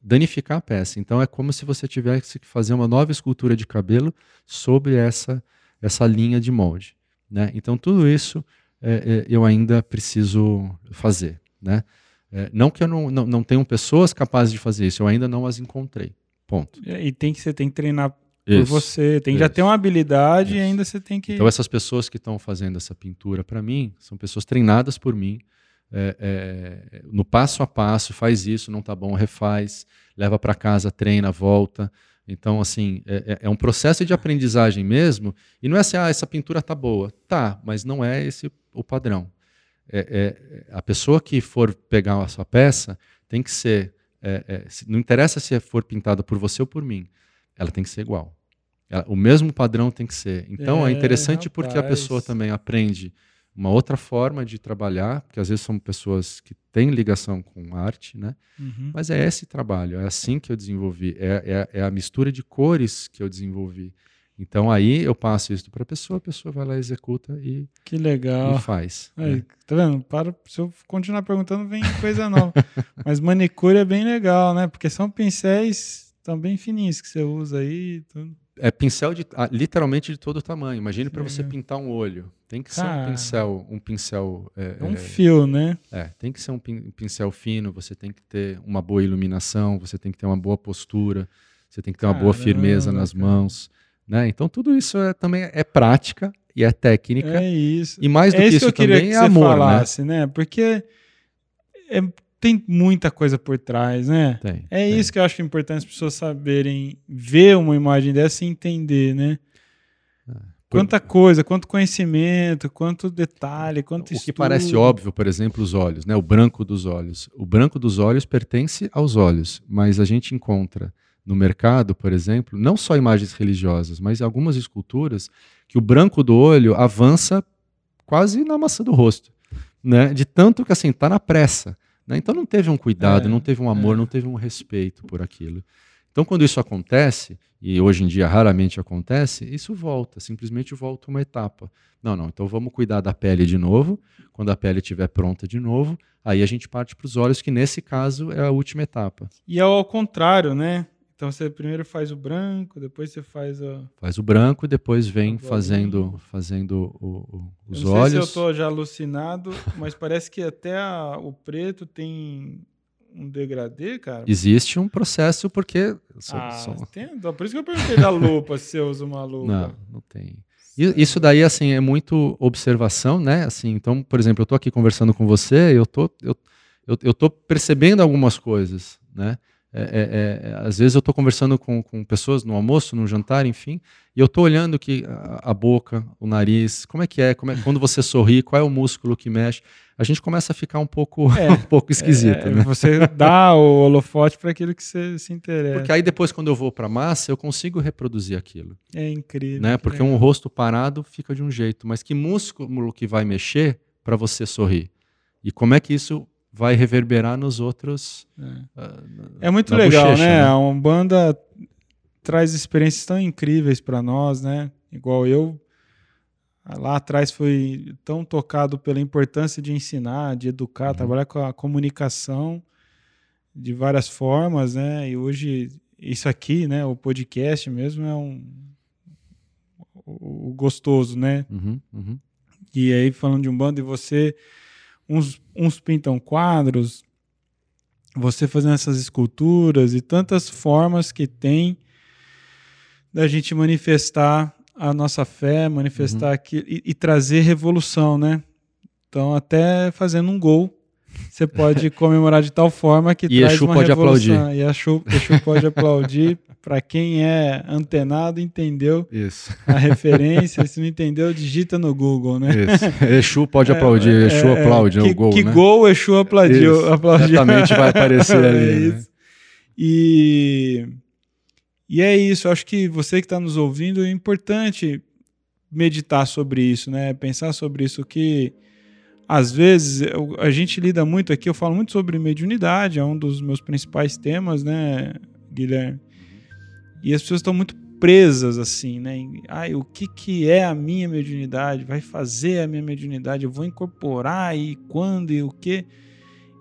danificar a peça. Então é como se você tivesse que fazer uma nova escultura de cabelo sobre essa essa linha de molde, né? Então tudo isso é, é, eu ainda preciso fazer, né? É, não que eu não, não, não tenham pessoas capazes de fazer isso, eu ainda não as encontrei. Ponto. E tem que você tem que treinar por Isso. você. Tem que já ter uma habilidade e Isso. ainda você tem que. Então essas pessoas que estão fazendo essa pintura para mim são pessoas treinadas por mim. É, é, no passo a passo, faz isso, não tá bom, refaz, leva para casa, treina, volta. Então, assim, é, é- é um processo de aprendizagem mesmo. E não é assim, ah, essa pintura tá boa. Tá, mas não é esse o padrão. É- é- a pessoa que for pegar a sua peça tem que ser. se- não interessa se for pintada por você ou por mim, ela tem que ser igual. Ela- o mesmo padrão tem que ser. Então é, interessante porque a rapaz. pessoa também aprende uma outra forma de trabalhar, porque às vezes são pessoas que têm ligação com arte, né? Uhum. Mas é esse trabalho, é assim que eu desenvolvi, é, é, é a mistura de cores que eu desenvolvi. Então aí eu passo isso para a pessoa, a pessoa vai lá, executa e, Que legal. e faz. Aí, né? tá vendo? Para, se eu continuar perguntando, vem coisa nova. Mas manicure é bem legal, né? Porque são pincéis também fininhos que você usa aí. Tudo. É pincel de ah, literalmente de todo tamanho. Imagine para você Legal. pintar um olho. Tem que ser um pincel, um pincel. É, É um é, fio, né? é, tem que ser um pin- pincel fino. Você tem que ter uma boa iluminação. Você tem que ter uma boa postura. Você tem que ter uma boa firmeza Caramba, nas cara. mãos, né? Então tudo isso é, também é prática e é técnica. É isso. E mais do é que isso que eu queria também que é você amor, falasse, né? Porque é- tem muita coisa por trás, né? Tem. É tem. isso que eu acho é importante as pessoas saberem ver uma imagem dessa e entender, né? Por- Quanta coisa, quanto conhecimento, quanto detalhe, quanto O que parece óbvio, por exemplo, os olhos, né? O branco dos olhos. O branco dos olhos pertence aos olhos, mas a gente encontra no mercado, por exemplo, não só imagens religiosas, mas algumas esculturas que o branco do olho avança quase na maçã do rosto, né? De tanto que assim tá na pressa, né? Então não teve um cuidado, É, não teve um amor, é. não teve um respeito por aquilo. Então, quando isso acontece, e hoje em dia raramente acontece, isso volta, simplesmente volta uma etapa. Não, não, então vamos cuidar da pele de novo. Quando a pele estiver pronta de novo, aí a gente parte para os olhos, que nesse caso é a última etapa. E é ao contrário, né? Então você primeiro faz o branco, depois você faz a. Faz o branco e depois vem fazendo, fazendo o, o, os eu não olhos. Sei se eu estou já alucinado, mas parece que até a, o preto tem um degradê, cara. Existe um processo porque. Só, ah, só... Tem, por isso que eu perguntei da lupa, se eu uso uma lupa. Não, não tem. Isso daí, assim, é muito observação, né? Assim, então, por exemplo, eu estou aqui conversando com você, eu tô, eu, eu, eu tô percebendo algumas coisas, né? É, é, é, às vezes eu estou conversando com, com pessoas no almoço, no jantar, enfim, e eu estou olhando que a, a, boca, o nariz, como é que é, como é, quando você sorri, qual é o músculo que mexe, a gente começa a ficar um pouco, é, um pouco esquisito. É, né? Você dá o holofote para aquilo que você se interessa. Porque aí depois, quando eu vou para massa, eu consigo reproduzir aquilo. É incrível. Né? Porque um rosto parado fica de um jeito, mas que músculo que vai mexer para você sorrir? E como é que isso vai reverberar nos outros. É, uh, é muito legal, bochecha, né? né? A Umbanda traz experiências tão incríveis para nós, né? Igual eu lá atrás fui tão tocado pela importância de ensinar, de educar, uhum. trabalhar com a comunicação de várias formas, né? E hoje isso aqui, né? O podcast mesmo é um o gostoso, né? Uhum, uhum. E aí falando de um bando e você uns, uns pintam quadros, você fazendo essas esculturas e tantas formas que tem da gente manifestar a nossa fé, manifestar uhum. aqui e, e, trazer revolução, né? Então, até fazendo um gol, você pode comemorar de tal forma que e traz Exu uma pode revolução. aplaudir. E a Exu, Exu pode aplaudir para quem é antenado, entendeu Isso. a referência. Se não entendeu, digita no Google, né? Isso. Exu pode é, aplaudir, é, Exu é, aplaude que, o gol, que né? gol Exu aplaudiu. aplaudiu. Exatamente, vai aparecer ali. É né? isso. E, e é isso, acho que você que está nos ouvindo, é importante meditar sobre isso, né? Pensar sobre isso que às vezes a gente lida muito aqui, eu falo muito sobre mediunidade, é um dos meus principais temas, né, Guilherme? E as pessoas estão muito presas assim, né? Ai, o que, que é a minha mediunidade? Vai fazer a minha mediunidade? Eu vou incorporar e quando e o que?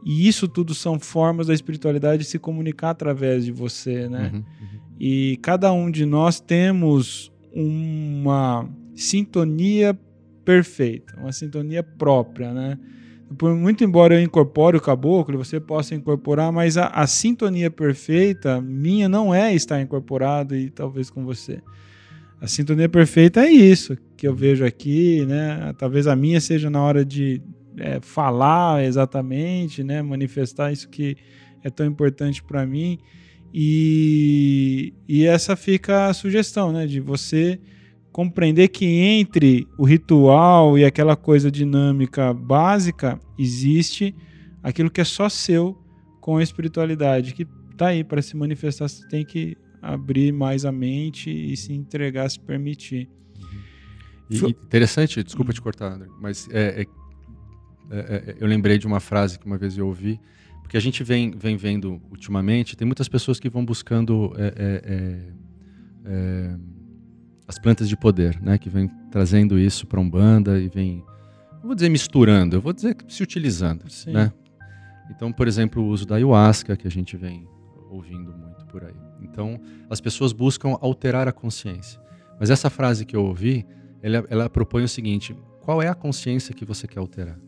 E isso tudo são formas da espiritualidade se comunicar através de você, né? Uhum, uhum. E cada um de nós temos uma sintonia perfeita, uma sintonia própria, né? Por muito embora eu incorpore o caboclo, você possa incorporar, mas a, a, sintonia perfeita minha não é estar incorporado e talvez com você. A sintonia perfeita é isso que eu vejo aqui, né? Talvez a minha seja na hora de é, falar exatamente, né? Manifestar isso que é tão importante para mim. E, e essa fica a sugestão, né? De você compreender que entre o ritual e aquela coisa dinâmica básica existe aquilo que é só seu com a espiritualidade, que está aí para se manifestar, você tem que abrir mais a mente e se entregar, se permitir. E, interessante, desculpa te cortar, André, mas é, é, é, é, eu lembrei de uma frase que uma vez eu ouvi, porque a gente vem, vem vendo ultimamente, tem muitas pessoas que vão buscando é, é, as plantas de poder, né, que vem trazendo isso para Umbanda e vem, não vou dizer misturando, eu vou dizer se utilizando, Sim. né? Então, por exemplo, o uso da ayahuasca que a gente vem ouvindo muito por aí. Então, as pessoas buscam alterar a consciência. Mas essa frase que eu ouvi, ela, ela propõe o seguinte: qual é a consciência que você quer alterar?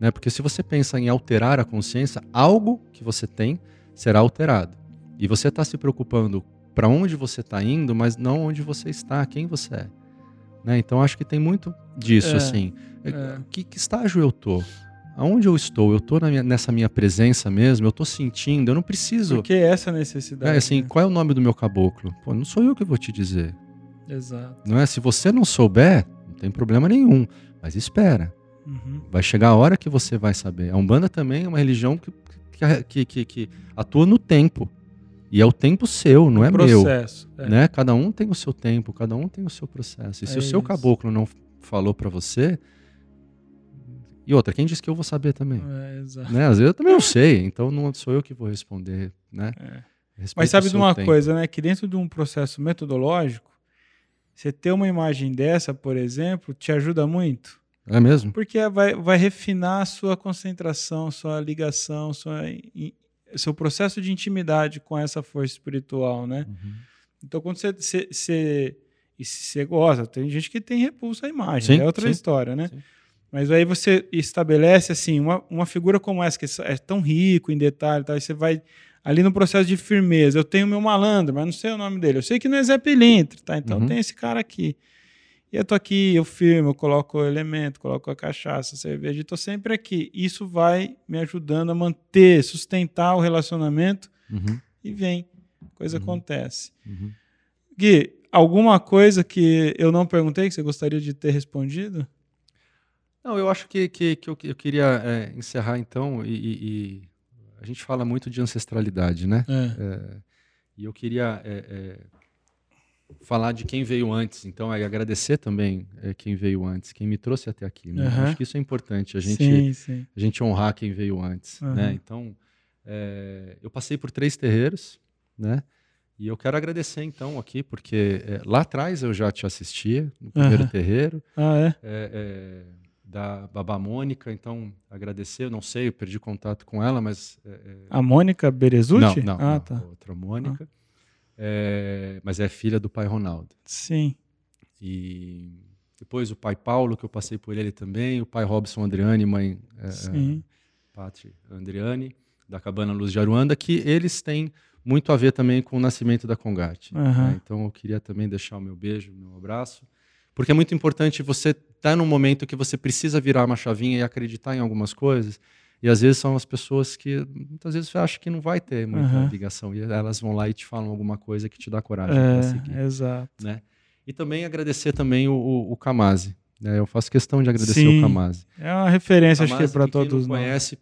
Né? Porque se você pensa em alterar a consciência, algo que você tem será alterado. E você está se preocupando para onde você está indo, mas não onde você está, quem você é. Né? Então acho que tem muito disso, é, assim. É. é. Que, que, estágio eu tô? Aonde eu estou? Eu estou nessa minha presença mesmo? Eu estou sentindo? Eu não preciso. Por que essa necessidade? É, assim, né? qual é o nome do meu caboclo? Pô, não sou eu que vou te dizer. Exato. Não é? Se você não souber, não tem problema nenhum. Mas espera. Uhum. Vai chegar a hora que você vai saber. A Umbanda também é uma religião que, que, que, que atua no tempo. E é o tempo seu, não é processo, meu. É. Né? Cada um tem o seu tempo, cada um tem o seu processo. E se é o seu isso. caboclo não falou para você. E outra, quem disse que eu vou saber também? É, exato. Né? Às vezes eu também não sei, então não sou eu que vou responder, né? É. Mas sabe de uma tempo. coisa, né? Que dentro de um processo metodológico, você ter uma imagem dessa, por exemplo, te ajuda muito. É mesmo? Porque vai, vai refinar a sua concentração, sua ligação, sua, seu processo de intimidade com essa força espiritual, né? Uhum. Então, quando você, você, você, e você gosta, tem gente que tem repulso à imagem, Sim, é outra sim, história, né? sim. Mas aí você estabelece, assim, uma, uma figura como essa, que é tão rico em detalhe, tá? você vai ali no processo de firmeza. Eu tenho meu malandro, mas não sei o nome dele. Eu sei que não é Zé tá? Então Uhum. tem esse cara aqui. E eu tô aqui, eu firmo, eu coloco o elemento, coloco a cachaça, a cerveja, e tô sempre aqui. Isso vai me ajudando a manter, sustentar o relacionamento Uhum, e vem. Coisa Uhum. acontece. uhum. Gui, alguma coisa que eu não perguntei que você gostaria de ter respondido? Não, eu acho que, que, que eu, eu queria é, encerrar então, e, e- e a gente fala muito de ancestralidade, né? É. É, e eu queria é, é, falar de quem veio antes, então, aí agradecer também é, quem veio antes, quem me trouxe até aqui. Né? Aham. Acho que isso é importante, a gente, Sim, sim. a gente honrar quem veio antes. Aham. Né? Então, é, eu passei por três terreiros, né? E eu quero agradecer então aqui, porque é, lá atrás eu já te assistia, no primeiro Aham. terreiro, Ah, é? é, é, da Babá Mônica, então agradecer, eu não sei, eu perdi contato com ela, mas... é, é, A Mônica Berezutti? não, não, ah, não, tá. outra Mônica, É, mas é filha do pai Ronaldo. Sim. E depois o pai Paulo, que eu passei por ele também, o pai Robson Andriani, mãe é, Sim. Pati Andriani, da Cabana Luz de Aruanda, que eles têm muito a ver também com o nascimento da Congate. Aham. né? Então eu queria também deixar o meu beijo, o meu abraço, porque é muito importante você estar num momento que você precisa virar uma chavinha e acreditar em algumas coisas, e às vezes são as pessoas que muitas vezes você acha que não vai ter muita Aham. ligação, e elas vão lá e te falam alguma coisa que te dá coragem para seguir É, exato. né? E também agradecer também o, o, o. Né? Eu faço questão de agradecer Sim. o Kamase. É uma referência, acho que Kamase, para todos nós. conhece,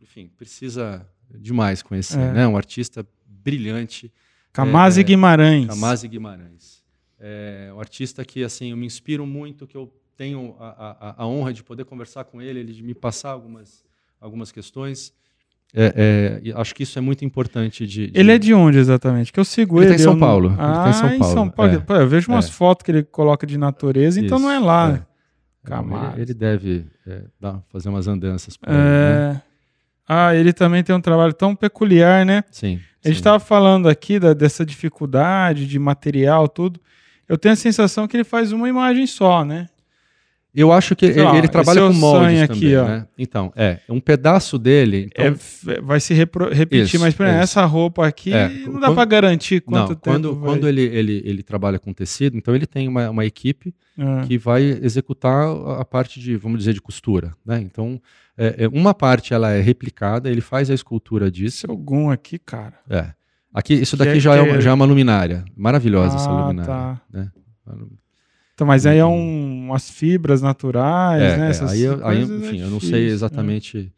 enfim, precisa demais conhecer, É. né? Um artista brilhante, Kamase É, Guimarães. Kamase Guimarães. É um artista que, assim, eu me inspiro muito, que eu tenho a, a, a honra de poder conversar com ele, ele de me passar algumas, algumas questões. É, é, acho que isso é muito importante de... de- Ele é de onde exatamente? Que eu sigo Ele ele. tá em São eu não- Paulo. Ele Ah, tá em São em Paulo, São Paulo. é. Pô, eu vejo umas É. fotos que ele coloca de natureza, então não é lá. É. Kamase. Ele, ele deve é, dar- fazer umas andanças aí, né? Ah, ele também tem um trabalho tão peculiar, né? Sim. A gente estava falando aqui da- dessa dificuldade de material, tudo. Eu tenho a sensação que ele faz uma imagem só, né? Eu acho que ele, trabalha é com moldes sonho também, aqui, ó. né? Então, é, um pedaço dele... Então, É, f- vai se repro- repetir, Isso, mas por exemplo, essa roupa aqui É, não dá para garantir quanto não, tempo quando, vai... quando ele, ele, ele trabalha com tecido, então ele tem uma, uma equipe Ah, que vai executar a- parte de, vamos dizer, de costura, né? Então, é, é, uma parte ela é replicada, ele faz a escultura disso. Esse algum aqui, cara. É. Aqui, isso daqui é- já, é uma, é- já é uma luminária. Maravilhosa essa Ah, luminária. tá. Né? Então, mas aí é Uhum. um, umas fibras naturais, É, né? é, Essas aí, eu- aí, é enfim, eu não sei difícil, né? exatamente.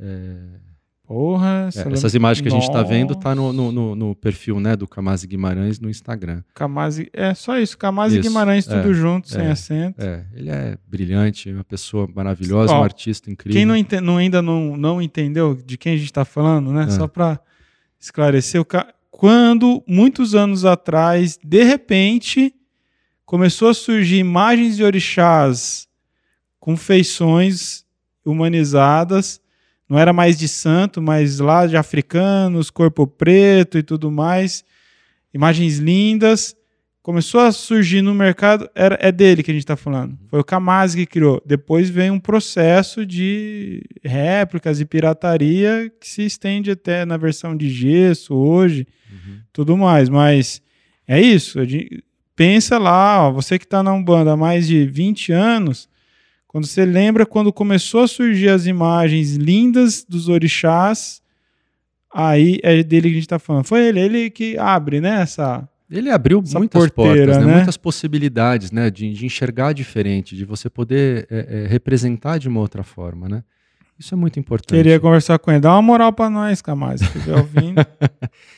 é, Porra, É, essa essas imagens que a gente está vendo tá no, no, no- perfil né, do Kamase Guimarães no Instagram. Kamase, é só isso, Kamase Isso, Guimarães, tudo é, junto, sem é. acento. É, ele é brilhante, uma pessoa maravilhosa, Ó, um artista incrível. Quem não, ente- não- ainda não, não entendeu de quem a gente está falando, né? É. Só para esclarecer, o quando muitos anos atrás, de repente, começou a surgir imagens de orixás com feições humanizadas, não era mais de santo, mas lá de africanos, corpo preto e tudo mais, imagens lindas. Começou a surgir no mercado, era, é dele que a gente está falando. Foi o Kamase que criou. Depois vem um processo de réplicas e pirataria que se estende até na versão de gesso hoje, Uhum. tudo mais. Mas é isso. Pensa lá, ó, você que está na Umbanda há mais de 20 anos, quando você lembra quando começou a surgir as imagens lindas dos orixás, aí é dele que a gente está falando. Foi ele, ele que abre, né? Essa, Ele abriu Essa muitas porteira, portas, né? né? muitas possibilidades né? de, de enxergar diferente, de você poder é, é, representar de uma outra forma. Né? Isso é muito importante. Queria conversar com ele. Dá uma moral pra nós, Camás, se estiver ouvindo.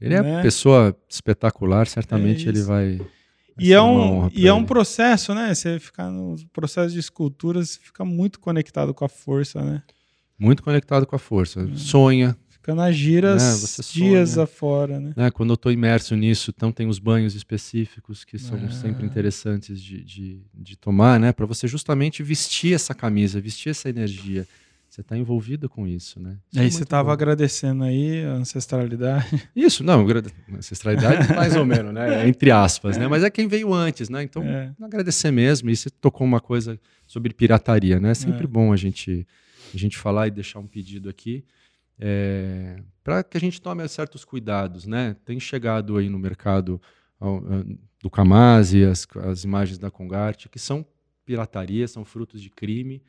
Ele é né? uma pessoa espetacular, certamente É ele vai. vai e é um, e é um processo, né? Você ficar no processo de escultura, você fica muito conectado com a força, né? Muito conectado com a força. Sonha, Fica nas giras É, você dias sonha. afora, né? né? Quando eu estou imerso nisso, então tem os banhos específicos que são Ah. sempre interessantes de, de, de tomar, né? Para você justamente vestir essa camisa, vestir essa energia. Você está envolvido com isso, né? E Isso é aí você muito tava bom. agradecendo aí a ancestralidade. Isso, não, ancestralidade mais ou menos, né? Entre aspas, né? Mas é quem veio antes, né? Então, É. agradecer mesmo. E você tocou uma coisa sobre pirataria, né? É sempre É. bom a gente, a gente falar e deixar um pedido aqui para que a gente tome certos cuidados, né? Tem chegado aí no mercado ah, do Kamaz as, as imagens da Congarte, que são pirataria, são frutos de crime.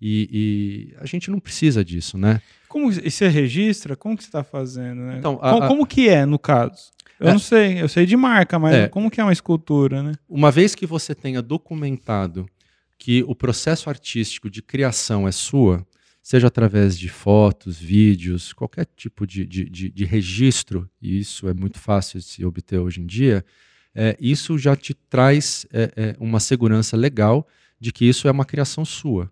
E, e a gente não precisa disso, né? Como e você registra? Como que você está fazendo, né? Então, a- como, a- como que é no caso? Eu É. não sei, eu sei de marca, mas É. como que é uma escultura, né? Uma vez que você tenha documentado que o processo artístico de criação é sua, seja através de fotos, vídeos, qualquer tipo de, de, de- de registro, e isso é muito fácil de se obter hoje em dia, é, isso já te traz é, é, uma segurança legal de que isso é uma criação sua.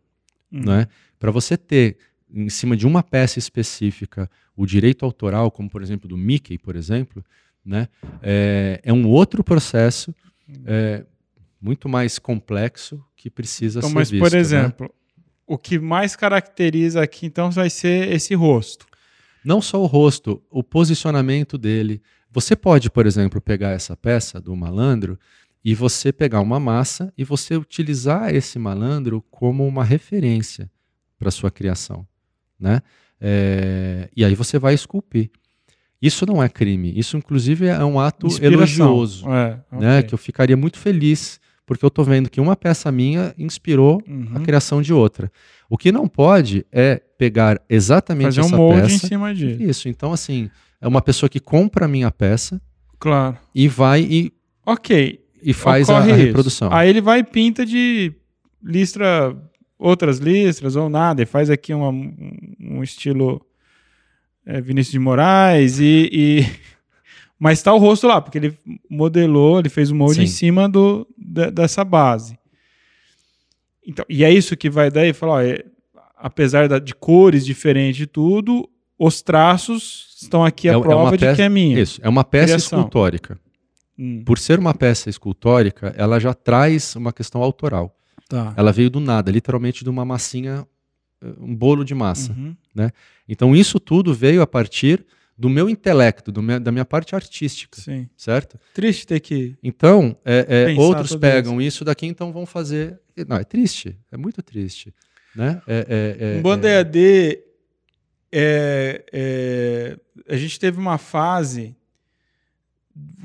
Hum. né? Para você ter em cima de uma peça específica o direito autoral, como por exemplo do Mickey, por exemplo, né? é, é um outro processo é, muito mais complexo que precisa Então, ser mas, visto. por né? exemplo, o que mais caracteriza aqui, então, vai ser esse rosto. Não só o rosto, o posicionamento dele. Você pode, por exemplo, pegar essa peça do malandro e você pegar uma massa e você utilizar esse malandro como uma referência para sua criação, né? É, e aí você vai esculpir. Isso não é crime. Isso, inclusive, é um ato Inspiração. elogioso, É, né? ok. Que eu ficaria muito feliz porque eu estou vendo que uma peça minha inspirou Uhum. a criação de outra. O que não pode é pegar exatamente Fazer um essa molde peça. em cima disso. Isso. Então, assim, é uma pessoa que compra a minha peça Claro. e vai e, Ok. E faz a, a isso. reprodução. Aí ele vai e pinta de listra, outras listras ou nada, e faz aqui uma- um, um estilo é, Vinícius de Moraes e, e- Mas tá o rosto lá, porque ele modelou, ele fez o molde Sim. em cima do, da- dessa base. Então, e é isso que vai daí falar, ó, é, apesar da- de cores diferentes e tudo, os traços estão aqui a É- é prova de peça- que é minha. Isso, é uma peça Criação. escultórica. Hum, Por ser uma peça escultórica, ela já traz uma questão autoral. tá. Ela veio do nada, literalmente de uma massinha, eh, um bolo de massa. Uhum. Então, isso tudo veio a partir do meu intelecto, do da minha parte artística, Sim. certo? Triste ter que. Então, é, é, outros pegam isso daqui, então vão fazer. Não, é triste, é muito triste. Né? É, é, é, um banda é- EAD, a gente teve uma fase.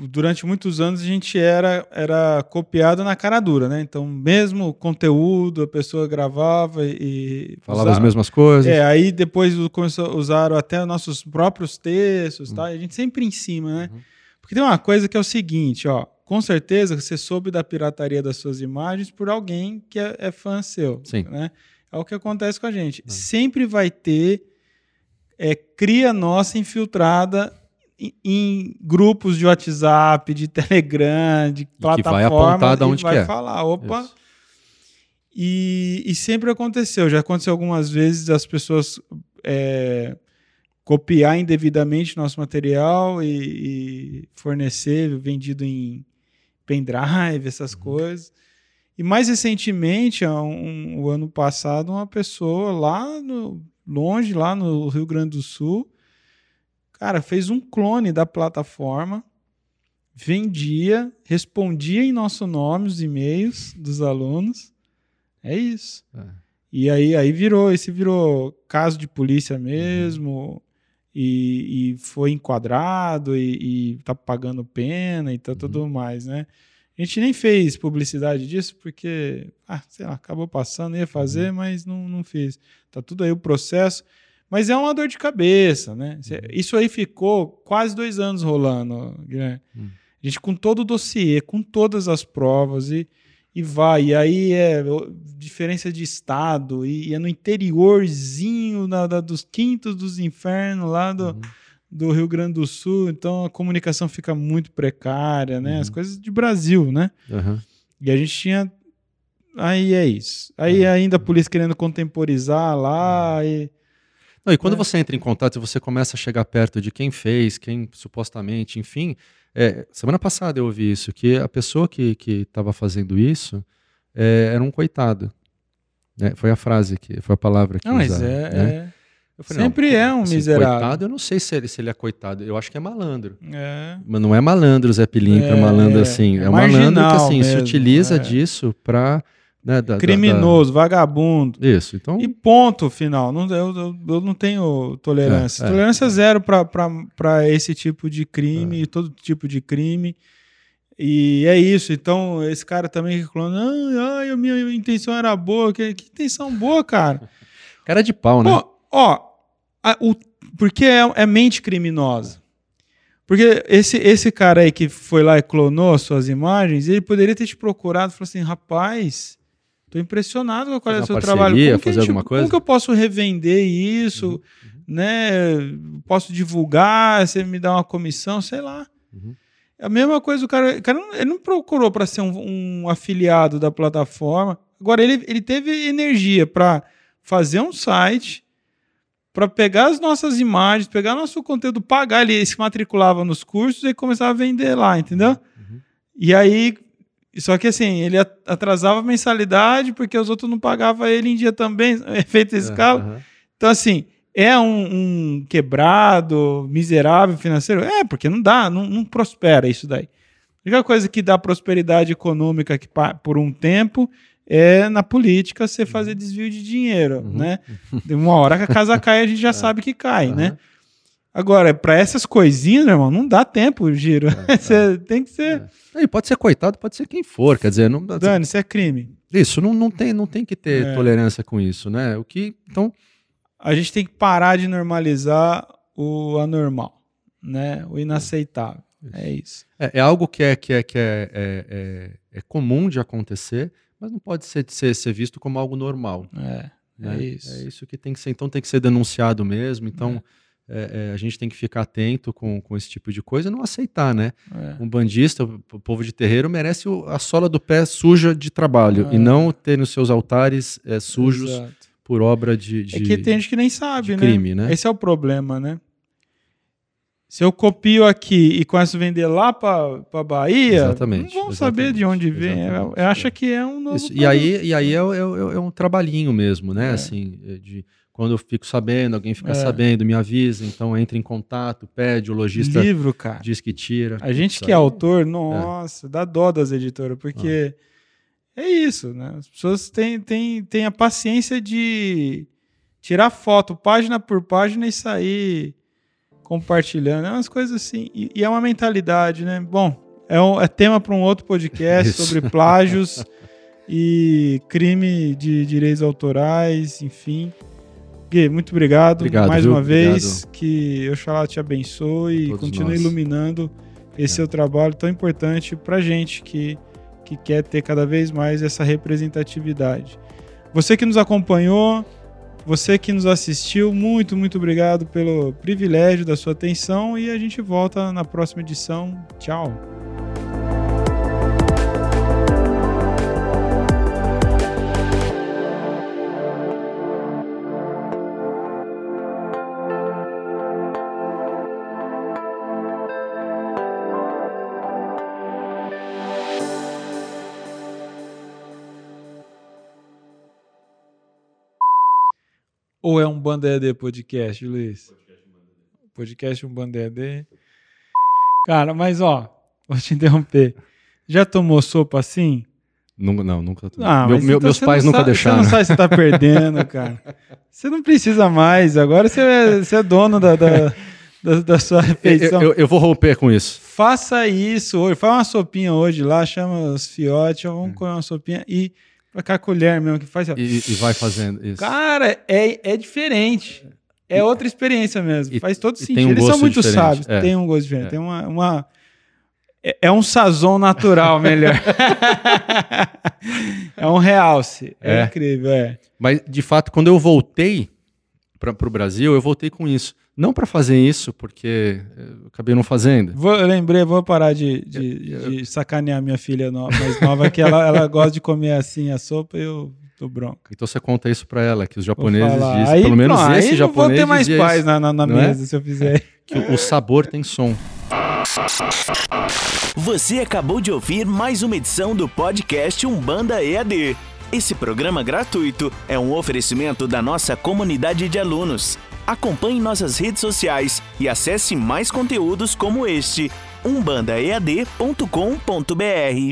Durante muitos anos a gente era, era copiado na cara dura, né? Então, mesmo conteúdo, a pessoa gravava e. falava as mesmas coisas. É, aí depois usaram até nossos próprios textos, Hum. tá? E a gente sempre em cima, né? Uhum. Porque tem uma coisa que é o seguinte, ó. Com certeza você soube da pirataria das suas imagens por alguém que é, é fã seu. Sim. Né? É o que acontece com a gente. Ah. Sempre vai ter é, cria nossa infiltrada em, grupos de WhatsApp, de Telegram, de que vai plataforma. apontar de onde vai que é. falar, opa, e, e sempre aconteceu. Já aconteceu algumas vezes as pessoas é, copiar indevidamente nosso material e, e fornecer vendido em pendrive, essas coisas. E mais recentemente, há um, o ano passado, uma pessoa lá no, longe, lá no Rio Grande do Sul, cara, fez um clone da plataforma, vendia, respondia em nosso nome os e-mails dos alunos. É isso. É. E aí, aí virou, esse virou caso de polícia mesmo, e, e foi enquadrado e, e tá pagando pena e tá tudo mais, né? A gente nem fez publicidade disso porque, ah, sei lá, acabou passando, ia fazer, mas não, não fiz. Tá tudo aí o processo. Mas é uma dor de cabeça, né? Cê- Isso aí ficou quase dois anos rolando, Guilherme. Hum. A gente com todo o dossiê, com todas as provas e, e vai. E aí é diferença de estado e, é no interiorzinho na- da- dos quintos dos infernos lá do, Uhum. do Rio Grande do Sul. Então a comunicação fica muito precária, né? As Uhum. coisas de Brasil, né? Aham. E a gente tinha. Aí é isso. Aí É. ainda a polícia querendo contemporizar lá. E... Não, e quando É. você entra em contato e você começa a chegar perto de quem fez, quem supostamente, enfim. é, semana passada eu ouvi isso, que a pessoa que estava fazendo isso é, era um coitado. né? Foi a frase, que foi a palavra que Não, mas usaram, é, né? é- falei, sempre não, é um assim, miserável. Coitado, eu não sei se ele, se ele é coitado. Eu acho que é malandro. é. Mas não é malandro, Zé Pilintra, É, malandro assim. é um malandro que assim, se mesmo, utiliza é. disso pra. Né, da- da- da- Criminoso, vagabundo. Isso, então. E ponto final. Não, eu, eu- eu não tenho tolerância. É, é, tolerância zero para esse tipo de crime, todo tipo de crime. E é isso. Então, esse cara também reclamando, ah, ai, a minha intenção era boa. Que, que intenção boa, cara? Cara de pau, né? Ó, ó, a- o, porque é, é mente criminosa. Porque esse, esse cara aí que foi lá e clonou as suas imagens, ele poderia ter te procurado e falado assim: rapaz, tô impressionado com a qualidade do seu uma trabalho. parceria, Como fazer gente- alguma coisa?" como que eu posso revender isso? Né? Posso divulgar? Você me dá uma comissão? Sei lá. Uhum. É a mesma coisa, o cara, o cara não, ele não procurou para ser um, um afiliado da plataforma. Agora, ele, ele teve energia para fazer um site, para pegar as nossas imagens, pegar nosso conteúdo, pagar. Ele se matriculava nos cursos e começava a vender lá, entendeu? Uhum. E aí, só que assim, ele at- atrasava a mensalidade porque os outros não pagavam ele em dia também, efeito escala. Aham. Então, assim, é um, um quebrado, miserável financeiro? É, porque não dá, não, não prospera isso daí. A única coisa que dá prosperidade econômica que, por um tempo é na política você fazer desvio de dinheiro, Uhum. né? De uma hora que a casa cai, a gente já sabe que cai, Aham. né? Agora, para essas coisinhas, meu irmão, não dá tempo giro. É, Você tem que ser. E pode ser coitado, pode ser quem for. Quer dizer, não, Dani, isso é crime. isso não, não, tem, não tem que ter É. tolerância com isso, né? O que. Então, A gente tem que parar de normalizar o anormal, né? O inaceitável. É isso. é, é algo que, é, que, é, que é, é, é, é comum de acontecer, mas não pode ser, ser, ser visto como algo normal. É, né? é isso. É isso que tem que ser. Então tem que ser denunciado mesmo. Então é, é, a gente tem que ficar atento com, com esse tipo de coisa e não aceitar, né? É. Um bandista, o povo de terreiro, merece a sola do pé suja de trabalho É. e não ter nos seus altares é, sujos Exato. por obra de, de, É que tem gente que nem sabe, né? crime, né? Esse é o problema, né? Se eu copio aqui e começo a vender lá para Bahia, Exatamente, não vão saber de onde vem. exatamente, acha é. que é um novo Isso, E aí, e aí é, é- é- é um trabalhinho mesmo, né? É. Assim, é de quando eu fico sabendo, alguém fica É. sabendo, me avisa, então entra em contato, pede, o lojista livro, cara. diz que tira. A gente Isso que é autor, nossa, dá dó das editoras, porque Ah. é isso, né? As pessoas têm, têm, têm a paciência de tirar foto página por página e sair compartilhando. É umas coisas assim. E, e é uma mentalidade, né? Bom, é, um- é tema para um outro podcast Isso. sobre plágios e crime de direitos autorais, enfim. Gui, muito obrigado, Obrigado, mais viu? uma vez. Obrigado. Que Oxalá te abençoe e continue nós. iluminando esse É. seu trabalho tão importante para gente que, que quer ter cada vez mais essa representatividade. Você que nos acompanhou, você que nos assistiu, muito, muito obrigado pelo privilégio da sua atenção e a gente volta na próxima edição. Tchau. Ou é um Banda ED podcast, Luiz? Podcast um Banda ED. Cara, mas ó, vou te interromper. Já tomou sopa assim? Nunca- não, nunca. Ah, Meu- então meus pais nunca sabe- deixaram. Você não sabe se tá perdendo, cara. Você não precisa mais. Agora você é, você é dono da, da, da, da sua Eu, refeição. eu- eu vou romper com isso. Faça isso hoje. Faz uma sopinha hoje lá, chama os fiotes, vamos comer uma sopinha e pra cá a colher mesmo que faz. ó. E, e vai fazendo isso. Cara, é, é diferente. É outra experiência mesmo. e- Faz todo e sentido. um Eles são muito diferente. sábios. É. Tem um gosto diferente. É. Tem uma. uma- É, é um sazon natural melhor. é um realce. É, É. incrível, é. Mas, de fato, quando eu voltei para o Brasil, eu voltei com isso. Não para fazer isso, porque eu acabei não fazendo. Vou, eu lembrei, vou parar de, de, de sacanear minha filha no- mais nova, que ela, ela gosta de comer assim a sopa e eu Tô bronca. Então você conta isso pra ela, que os japoneses dizem, Aí, pelo menos pronto, esse aí japonês Não vou ter mais paz isso, na, na, na não é? mesa se eu fizer. que o sabor tem som. Você acabou de ouvir mais uma edição do podcast Umbanda EAD. Esse programa gratuito é um oferecimento da nossa comunidade de alunos. Acompanhe nossas redes sociais e acesse mais conteúdos como este umbandaead.com.br.